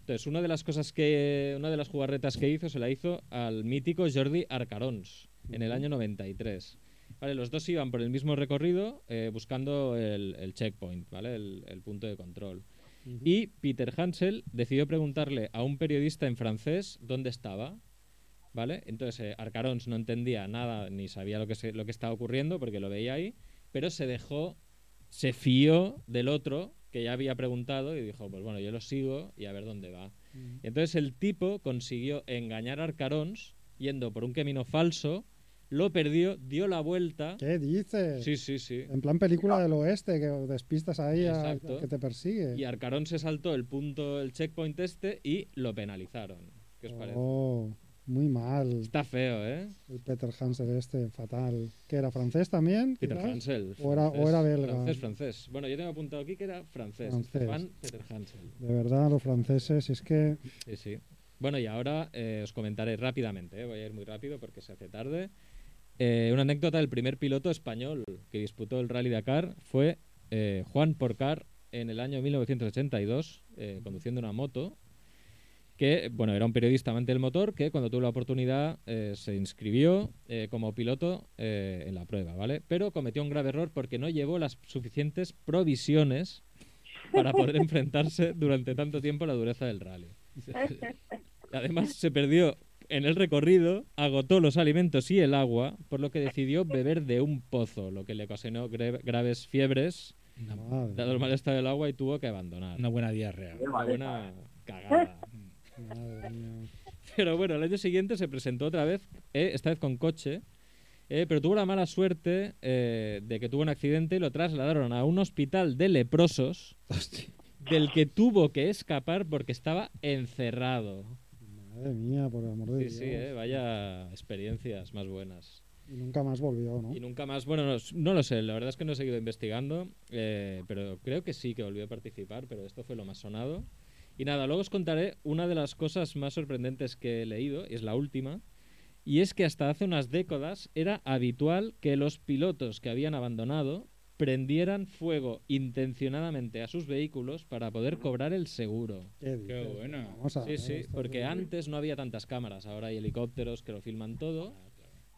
Entonces, una de las cosas que. Una de las jugarretas que hizo se la hizo al mítico Jordi Arcarons en el año 93. Vale, los dos iban por el mismo recorrido eh, buscando el, el checkpoint, ¿vale? El, el punto de control. Y Peter Hansel decidió preguntarle a un periodista en francés dónde estaba. ¿Vale? Entonces eh, Arcarons no entendía nada ni sabía lo que, se- lo que estaba ocurriendo porque lo veía ahí, pero se dejó, se fió del otro que ya había preguntado y dijo, pues bueno, yo lo sigo y a ver dónde va. Entonces el tipo consiguió engañar a Arcarons yendo por un camino falso, lo perdió, dio la vuelta. ¿Qué dices? Sí, sí, sí. En plan película del oeste, que despistas ahí a- al que te persigue. Y Arcarón se saltó el punto, el checkpoint este y lo penalizaron. ¿Qué os parece? Oh, muy mal. Está feo, ¿eh? El Peter Hansel este, fatal. ¿Que era francés también? Peter quizás? Hansel. O era- o era belga. Francés, francés. Bueno, yo tengo apuntado aquí que era francés. Francés. Stefan Peter Hansel. De verdad, los franceses, es que... Sí, sí. Bueno, y ahora eh, os comentaré rápidamente, ¿eh? voy a ir muy rápido porque se hace tarde. Eh, una anécdota del primer piloto español que disputó el Rally Dakar fue eh, Juan Porcar en el año 1982, eh, conduciendo una moto, que bueno, era un periodista amante del motor que cuando tuvo la oportunidad eh, se inscribió eh, como piloto eh, en la prueba, ¿vale? Pero cometió un grave error porque no llevó las suficientes provisiones para poder enfrentarse durante tanto tiempo a la dureza del rally. Además, se perdió en el recorrido, agotó los alimentos y el agua, por lo que decidió beber de un pozo, lo que le ocasionó gra- graves fiebres, Madre, dado el mal estado del agua, y tuvo que abandonar. una buena diarrea. Una buena cagada. madre mía. Pero bueno, el año siguiente se presentó otra vez, eh, esta vez con coche, eh, pero tuvo la mala suerte eh, de que tuvo un accidente y lo trasladaron a un hospital de leprosos, del que tuvo que escapar porque estaba encerrado. Madre mía, por el amor de Sí, Dios. sí, eh, vaya experiencias más buenas. Y nunca más volvió, ¿no? Y nunca más, bueno, no, no lo sé, la verdad es que no he seguido investigando, eh, pero creo que sí que volvió a participar, pero esto fue lo más sonado. Y nada, luego os contaré una de las cosas más sorprendentes que he leído, y es la última, y es que hasta hace unas décadas era habitual que los pilotos que habían abandonado prendieran fuego intencionadamente a sus vehículos para poder cobrar el seguro. ¿Qué. Vamos a Sí, ver, sí, porque es- antes no había tantas cámaras, ahora hay helicópteros que lo filman todo,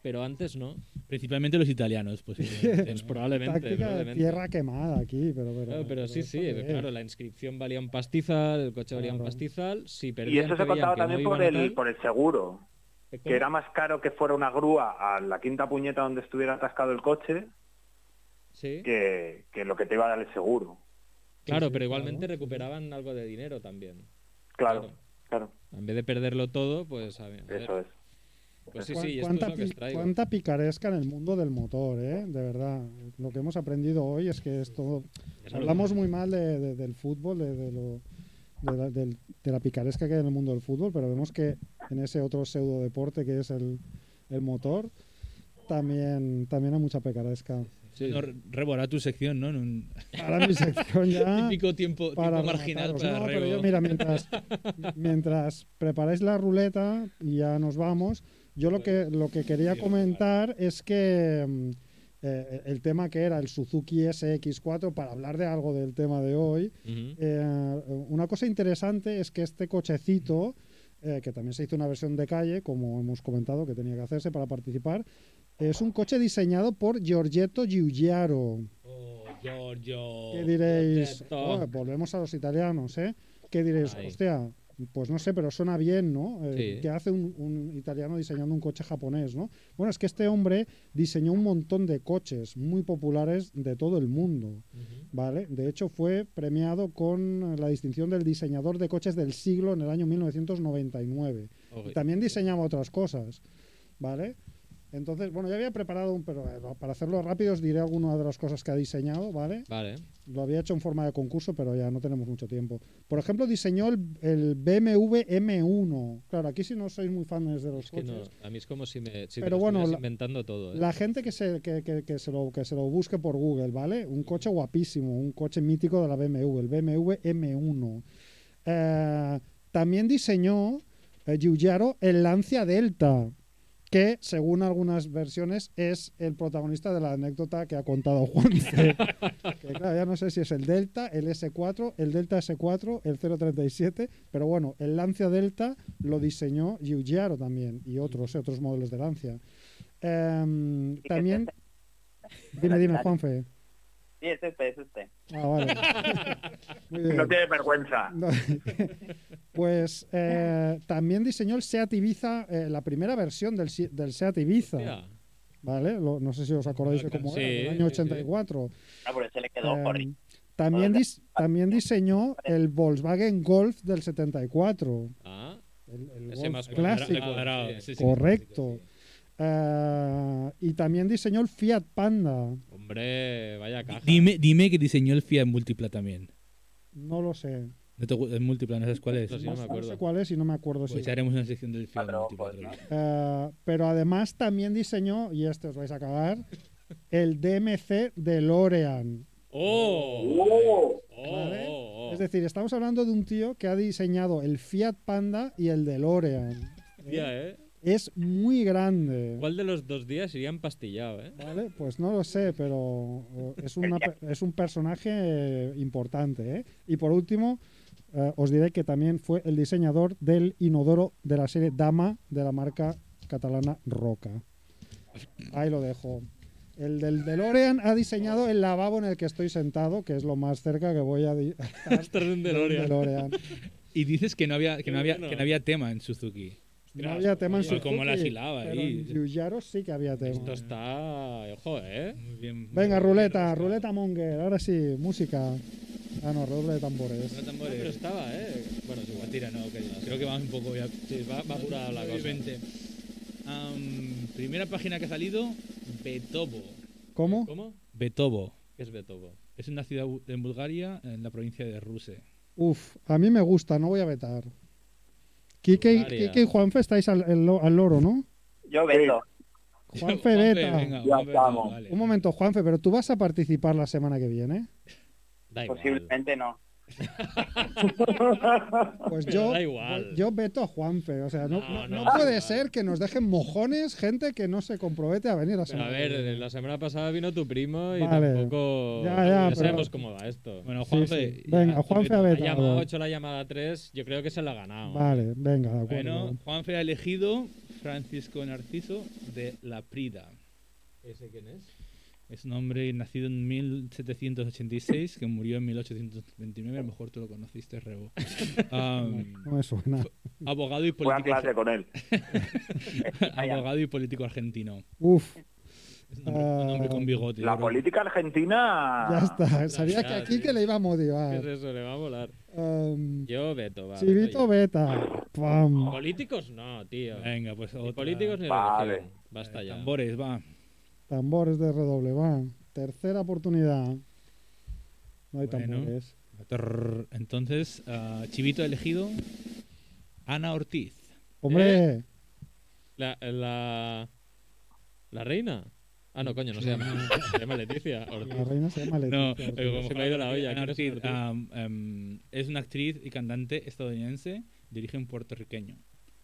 pero antes no. Principalmente los italianos, pues. posiblemente, Pues probablemente, Táctica de probablemente. tierra quemada aquí, pero... pero Claro, pero sí, ¿esto sí, qué es? claro, la inscripción valía un pastizal, el coche valía un pastizal, si Y eso se contaba no también por el, tal- por el seguro. que era más caro que fuera una grúa a la quinta puñeta donde estuviera atascado el coche Sí. que, que lo que te iba a dar el seguro. Claro, sí, pero claro. igualmente recuperaban algo de dinero también. Claro, Claro. claro, En vez de perderlo todo, pues a ver. eso es. Pues sí, Cuán- sí, esto es cuánta, lo que os pi- traigo. cuánta picaresca en el mundo del motor, ¿eh? De verdad. Lo que hemos aprendido hoy es que esto... Eso Hablamos muy mal de- de- del fútbol, de, de lo, de, la, de la picaresca que hay en el mundo del fútbol, pero vemos que en ese otro pseudo deporte que es el, el motor, también, también hay mucha picaresca. Sí. No, tu sección, ¿no? Un Ahora mi sección ya... típico tiempo, tiempo para marginal remataros. para No, pero yo, mira, mientras, mientras preparáis la ruleta y ya nos vamos, yo lo que, lo que quería comentar es que mm, eh, el tema que era el Suzuki SX4, para hablar de algo del tema de hoy, eh, una cosa interesante es que este cochecito, eh, que también se hizo una versión de calle, como hemos comentado, que tenía que hacerse para participar, es un coche diseñado por Giorgetto Giugiaro. Oh, Giorgio. ¿Qué diréis? Oh, volvemos a los italianos, ¿eh? ¿Qué diréis? Hostia, pues no sé, pero suena bien, ¿no? Eh, Sí. ¿Qué hace un, un italiano diseñando un coche japonés, no? Bueno, es que este hombre diseñó un montón de coches muy populares de todo el mundo, ¿vale? De hecho, fue premiado con la distinción del diseñador de coches del siglo en el año 1999. Ok. Y también diseñaba otras cosas, ¿vale? Entonces, bueno, ya había preparado un, pero eh, para hacerlo rápido os diré algunas de las cosas que ha diseñado, ¿vale? Vale. Lo había hecho en forma de concurso, pero ya no tenemos mucho tiempo. Por ejemplo, diseñó el, el BMW M1. Claro, aquí si no sois muy fans de los Es que no, coches. a mí es como si me si Pero me bueno, estuvieras la- inventando todo. ¿eh? La gente que se, que, que- que se lo, que se lo busque por Google, ¿vale? Un coche guapísimo, un coche mítico de la BMW, el BMW M1. Eh, también diseñó eh, Giugiaro el Lancia Delta, que según algunas versiones es el protagonista de la anécdota que ha contado Juanfe. que claro, ya no sé si es el Delta, el S4, el Delta S4, el 037, pero bueno, el Lancia Delta lo diseñó Giugiaro también y otros, otros modelos de Lancia. Em, también... Dime, dime, Juanfe. Sí, es este, es este. Ah, vale. Muy bien. No tiene vergüenza. No. pues eh, también diseñó el Seat Ibiza, eh, la primera versión del, del Seat Ibiza. Hostia. ¿Vale? Lo- no sé si os acordáis de cómo Sí, era, del año sí. 84. Ah, pero se le quedó horrible. también, dis- también diseñó el Volkswagen Golf del 74. Ah, El, el ese Golf más clásico. cuadrado, Sí, sí, sí. Correcto. Eh, y también diseñó el Fiat Panda. Hombre, vaya caja. Dime, dime que diseñó el Fiat Múltipla también. No lo sé. No te el Múltipla, ¿no sabes cuál es? Esto sí, no me No acuerdo. sé cuál es y no me acuerdo si. Pues ya haremos una sección del Fiat Cuatro Múltipla. Eh, pero además también diseñó, y este os vais a cagar, el DMC de L'Oreal. ¡Oh! ¡Oh! ¡Oh! ¿Vale? oh, oh. Es decir, estamos hablando de un tío que ha diseñado el Fiat Panda y el DeLorean. Hostia, ¿eh? Es muy grande. ¿Cuál de los dos días iría empastillado, eh? ¿Vale? Pues no lo sé, pero eh, es, una es un personaje importante. ¿eh? Y por último, eh, os diré que también fue el diseñador del inodoro de la serie Dama de la marca catalana Roca. Ahí lo dejo. El del DeLorean ha diseñado el lavabo en el que estoy sentado, que es lo más cerca que voy a estar Estar en un de un DeLorean. DeLorean. Y dices que no había, que no había, que no había tema en Suzuki. No había tema en las hilaba pero ahí. en sí que había tema. Esto está... Ojo, ¿eh? Muy bien. Venga, ruleta, ruleta Monger, ahora sí, música. Ah, no, redoble de tambores. No No, tambores. pero estaba, ¿eh? Bueno, es igual. Tira, no, ok. Creo que vamos un poco ya. Sí, va, va apurada la cosa. Am, primera página que ha salido, Betovo. ¿Cómo? ¿Cómo? Betovo. ¿Qué es Betovo? Es una ciudad en Bulgaria, en la provincia de Ruse. Uf, a mí me gusta, no voy a vetar. Quique. Quique y Juanfe estáis al, al loro, ¿no? Yo vendo. Juanfe veta. venga, Ya Juanfe, estamos. vale. Un momento, Juanfe, pero tú vas a participar la semana que viene. Da igual. Posiblemente no. Pues yo, da igual. yo veto a Juanfe. O sea, no, No, no- no, no da puede igual. ser que nos dejen mojones gente que no se compromete a venir a Pero semana a ver, la semana pasada vino tu primo y Vale. tampoco... Ya, ya, pero- sabemos cómo va esto. Bueno, Sí, Juanfe. sí. Venga, ya, Juanfe Ha vetado. llamado 8 la llamada 3, yo creo que se la ha ganado. Vale, venga, de acuerdo. Bueno, Juanfe ha elegido Francisco Narciso de La Prida. ¿Ese quién es? Es un hombre nacido en 1786 que murió en 1829. A lo mejor tú lo conociste, Rebo. Am, No me suena. abogado y político. clase con él. abogado y político argentino. Uf, Es un hombre, un hombre con bigote. La política argentina... ya está. Sabía que aquí sí. que le iba a ¿Qué es motivar. eso? Le va a molar. Um, Yo veto, va. Chivito veto yo. Beta. Pam. Políticos no, tío. Venga, pues otra. políticos ni Vale. religión. Basta Eh, ya. Tambores, va. Tambores de redoble, va. Tercera oportunidad. No hay Bueno. tambores. Trrr. Entonces, ah, Chivito ha elegido Ana Ortiz. Hombre, La, la, la reina. Ah, no, coño, no se llama. Se llama Leticia. Ortiz. la reina se llama No, Leticia. eh, como Se me ha ido la olla, em, es una actriz y cantante estadounidense de origen puertorriqueño.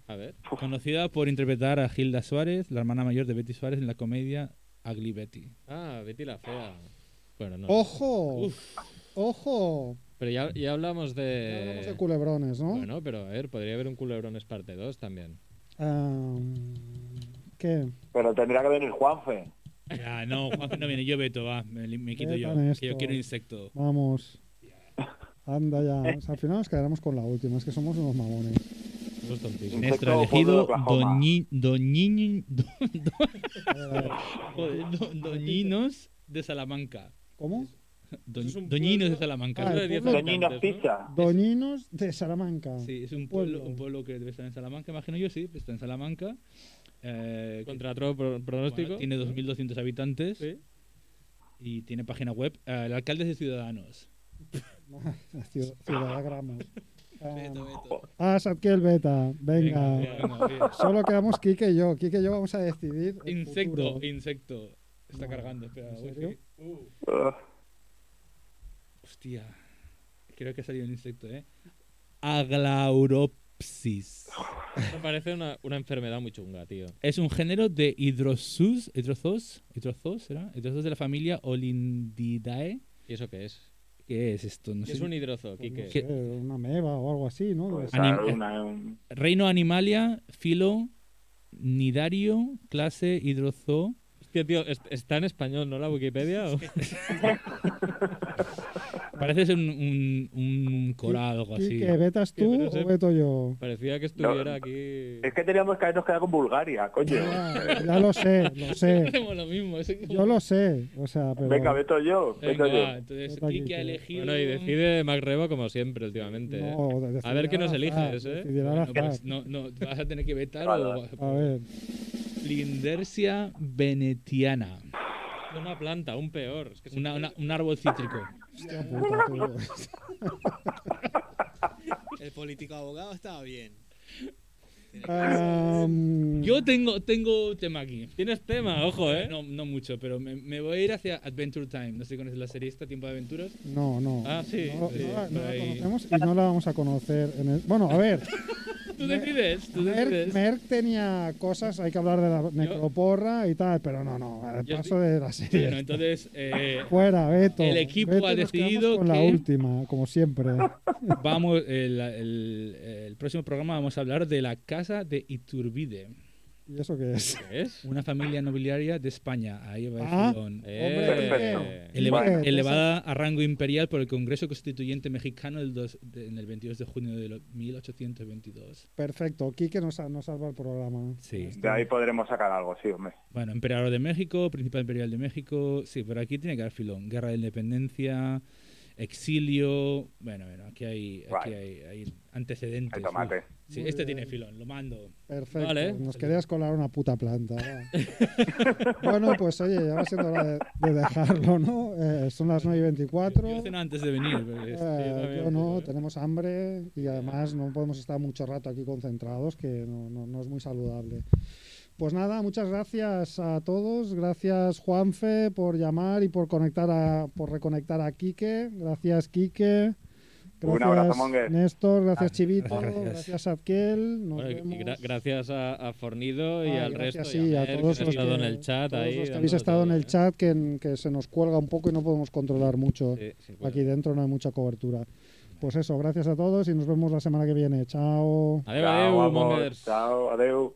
A ver. Conocida por interpretar a Hilda Suárez, la hermana mayor de Betty Suárez, en la comedia Ugly Betty. Ah, Betty la fea. Bueno, no. ¡Ojo! ¡Ojo! Pero ya, ya hablamos Ya hablamos de de. culebrones, ¿no? Bueno, pero a ver, podría haber un Culebrones parte 2 también. Um, ¿Qué? Pero tendría que venir Juanfe. Ya, no, Juanfe no viene, yo veto, va, me, quito yo. que yo quiero insecto. Vamos. Anda ya. O sea, al final nos quedaremos con la última. Es que somos unos mamones. Nuestro elegido Oklahoma. Doñi, Do- Do- Doñinos de Salamanca. ¿Cómo? Do- Doñinos de Salamanca. Ah, de el 10 pueblo- Doñinos. Pizza. Doñinos de Salamanca. Sí, es un pueblo, Pueblo. un pueblo que debe estar en Salamanca, imagino yo, sí, está en Salamanca. Eh, Contra todo pronóstico. bueno, tiene 2.200 habitantes Sí. y tiene página web. Eh, el alcalde es de Ciudadanos. Ciudad- Ciudadagramos. Ah, Veto, veto. Ah, Sadkiel Beta. Venga. Solo quedamos Kike y yo. Kike y yo vamos a decidir. Insecto, futuro. insecto. Está No, cargando, espera. ¿en wifi. serio? Ugh. Hostia. Creo que ha salido un insecto, ¿eh? Aglauropsis. Me parece una, una enfermedad muy chunga, tío. Es un género de hidrozus, hidrozos, hidrozos, ¿será? Hidrozos de la familia Olindidae. ¿Y eso qué es? ¿Qué es esto? No ¿Qué sé. es un hidrozo, Pues no una meba o algo así, ¿no? Pues. Anim- una- un- Reino Animalia, filo, nidario, clase, hidrozo. Hostia, tío, ¿est- ¿está en español, no la Wikipedia? o? Parece ser un, un, un coral o algo así. Kike, ¿vetas tú o veto yo? Parecía que estuviera aquí. Es que teníamos que habernos quedado con Bulgaria, coño. Ya, ya lo sé, lo sé. Hacemos lo mismo. es como- Yo lo sé. O sea, pero. Venga, veto yo, Venga, veto yo. va, entonces ha elegido. Bueno, y decide Mac Rebo como siempre últimamente. ¿eh? A ver qué nos eliges, ¿eh? no, no, vas a tener que vetar o. A ver. Lindersia venetiana. Una planta, un peor. Es que Una- una- un árbol cítrico. Hostia puta, tú. El político abogado estaba bien. Yo tengo, tengo tema aquí. Tienes tema, ojo, ¿eh? No, no mucho, pero me, me voy a ir hacia Adventure Time. No sé si conoces la serie esta, Tiempo de Aventuras. No, no. Ah, sí, No, sí, no la- no la conocemos y no la vamos a conocer. En el... Bueno, a ver. Tú decides, tú Merck, decides. Merck tenía cosas, hay que hablar de la necroporra y tal, pero no, no. al paso de la serie. Bueno, entonces eh, Fuera, Beto. el equipo Beto, ha decidido con la que- última, como siempre. vamos, el, el- el próximo programa vamos a hablar de la casa de Iturbide, ¿Y eso qué es? ¿Qué es? una familia nobiliaria de España. Ahí va el Ah. filón. Eh, Perfecto. Eleva- Hombre, elevada a rango imperial por el Congreso Constituyente Mexicano del dos- de- en el 22 de junio de lo- 1822. Perfecto. Quique nos, nos salva el programa. Sí. De ahí podremos sacar algo, sí, hombre. Bueno, emperador de México, principal imperial de México. Sí, pero aquí tiene que haber filón. Guerra de Independencia, exilio. Bueno, bueno, aquí hay, aquí Guay. hay, hay antecedentes. El tomate. Sí, Muy este bien. tiene filón, lo mando. Perfecto. Vale. Nos querías colar una puta planta. bueno, pues oye, ya va siendo hora de, de dejarlo, ¿no? Eh, son las 9 y 24. Yo ceno antes de venir. Eh, yo no, tío. tenemos hambre y además no podemos estar mucho rato aquí concentrados, que no, no- no es muy saludable. Pues nada, muchas gracias a todos. Gracias Juanfe por llamar y por conectar a, por reconectar a Quique. Gracias Quique. Un Gracias abrazo, Monger. Néstor, gracias Ah, Chivito, gracias. gracias Adkiel. Nos Bueno, y vemos. gra- gracias a, a Fornido y Ah, al resto. sí, y a Mer, todos que los que- en el chat todos ahí. los que habéis estado en el chat que, que se nos cuelga un poco y no podemos controlar mucho. Sí, sí, bueno. Aquí dentro no hay mucha cobertura. Pues eso, gracias a todos y nos vemos la semana que viene. Chao. Adeu, Chao, adeu. Chao, adeu.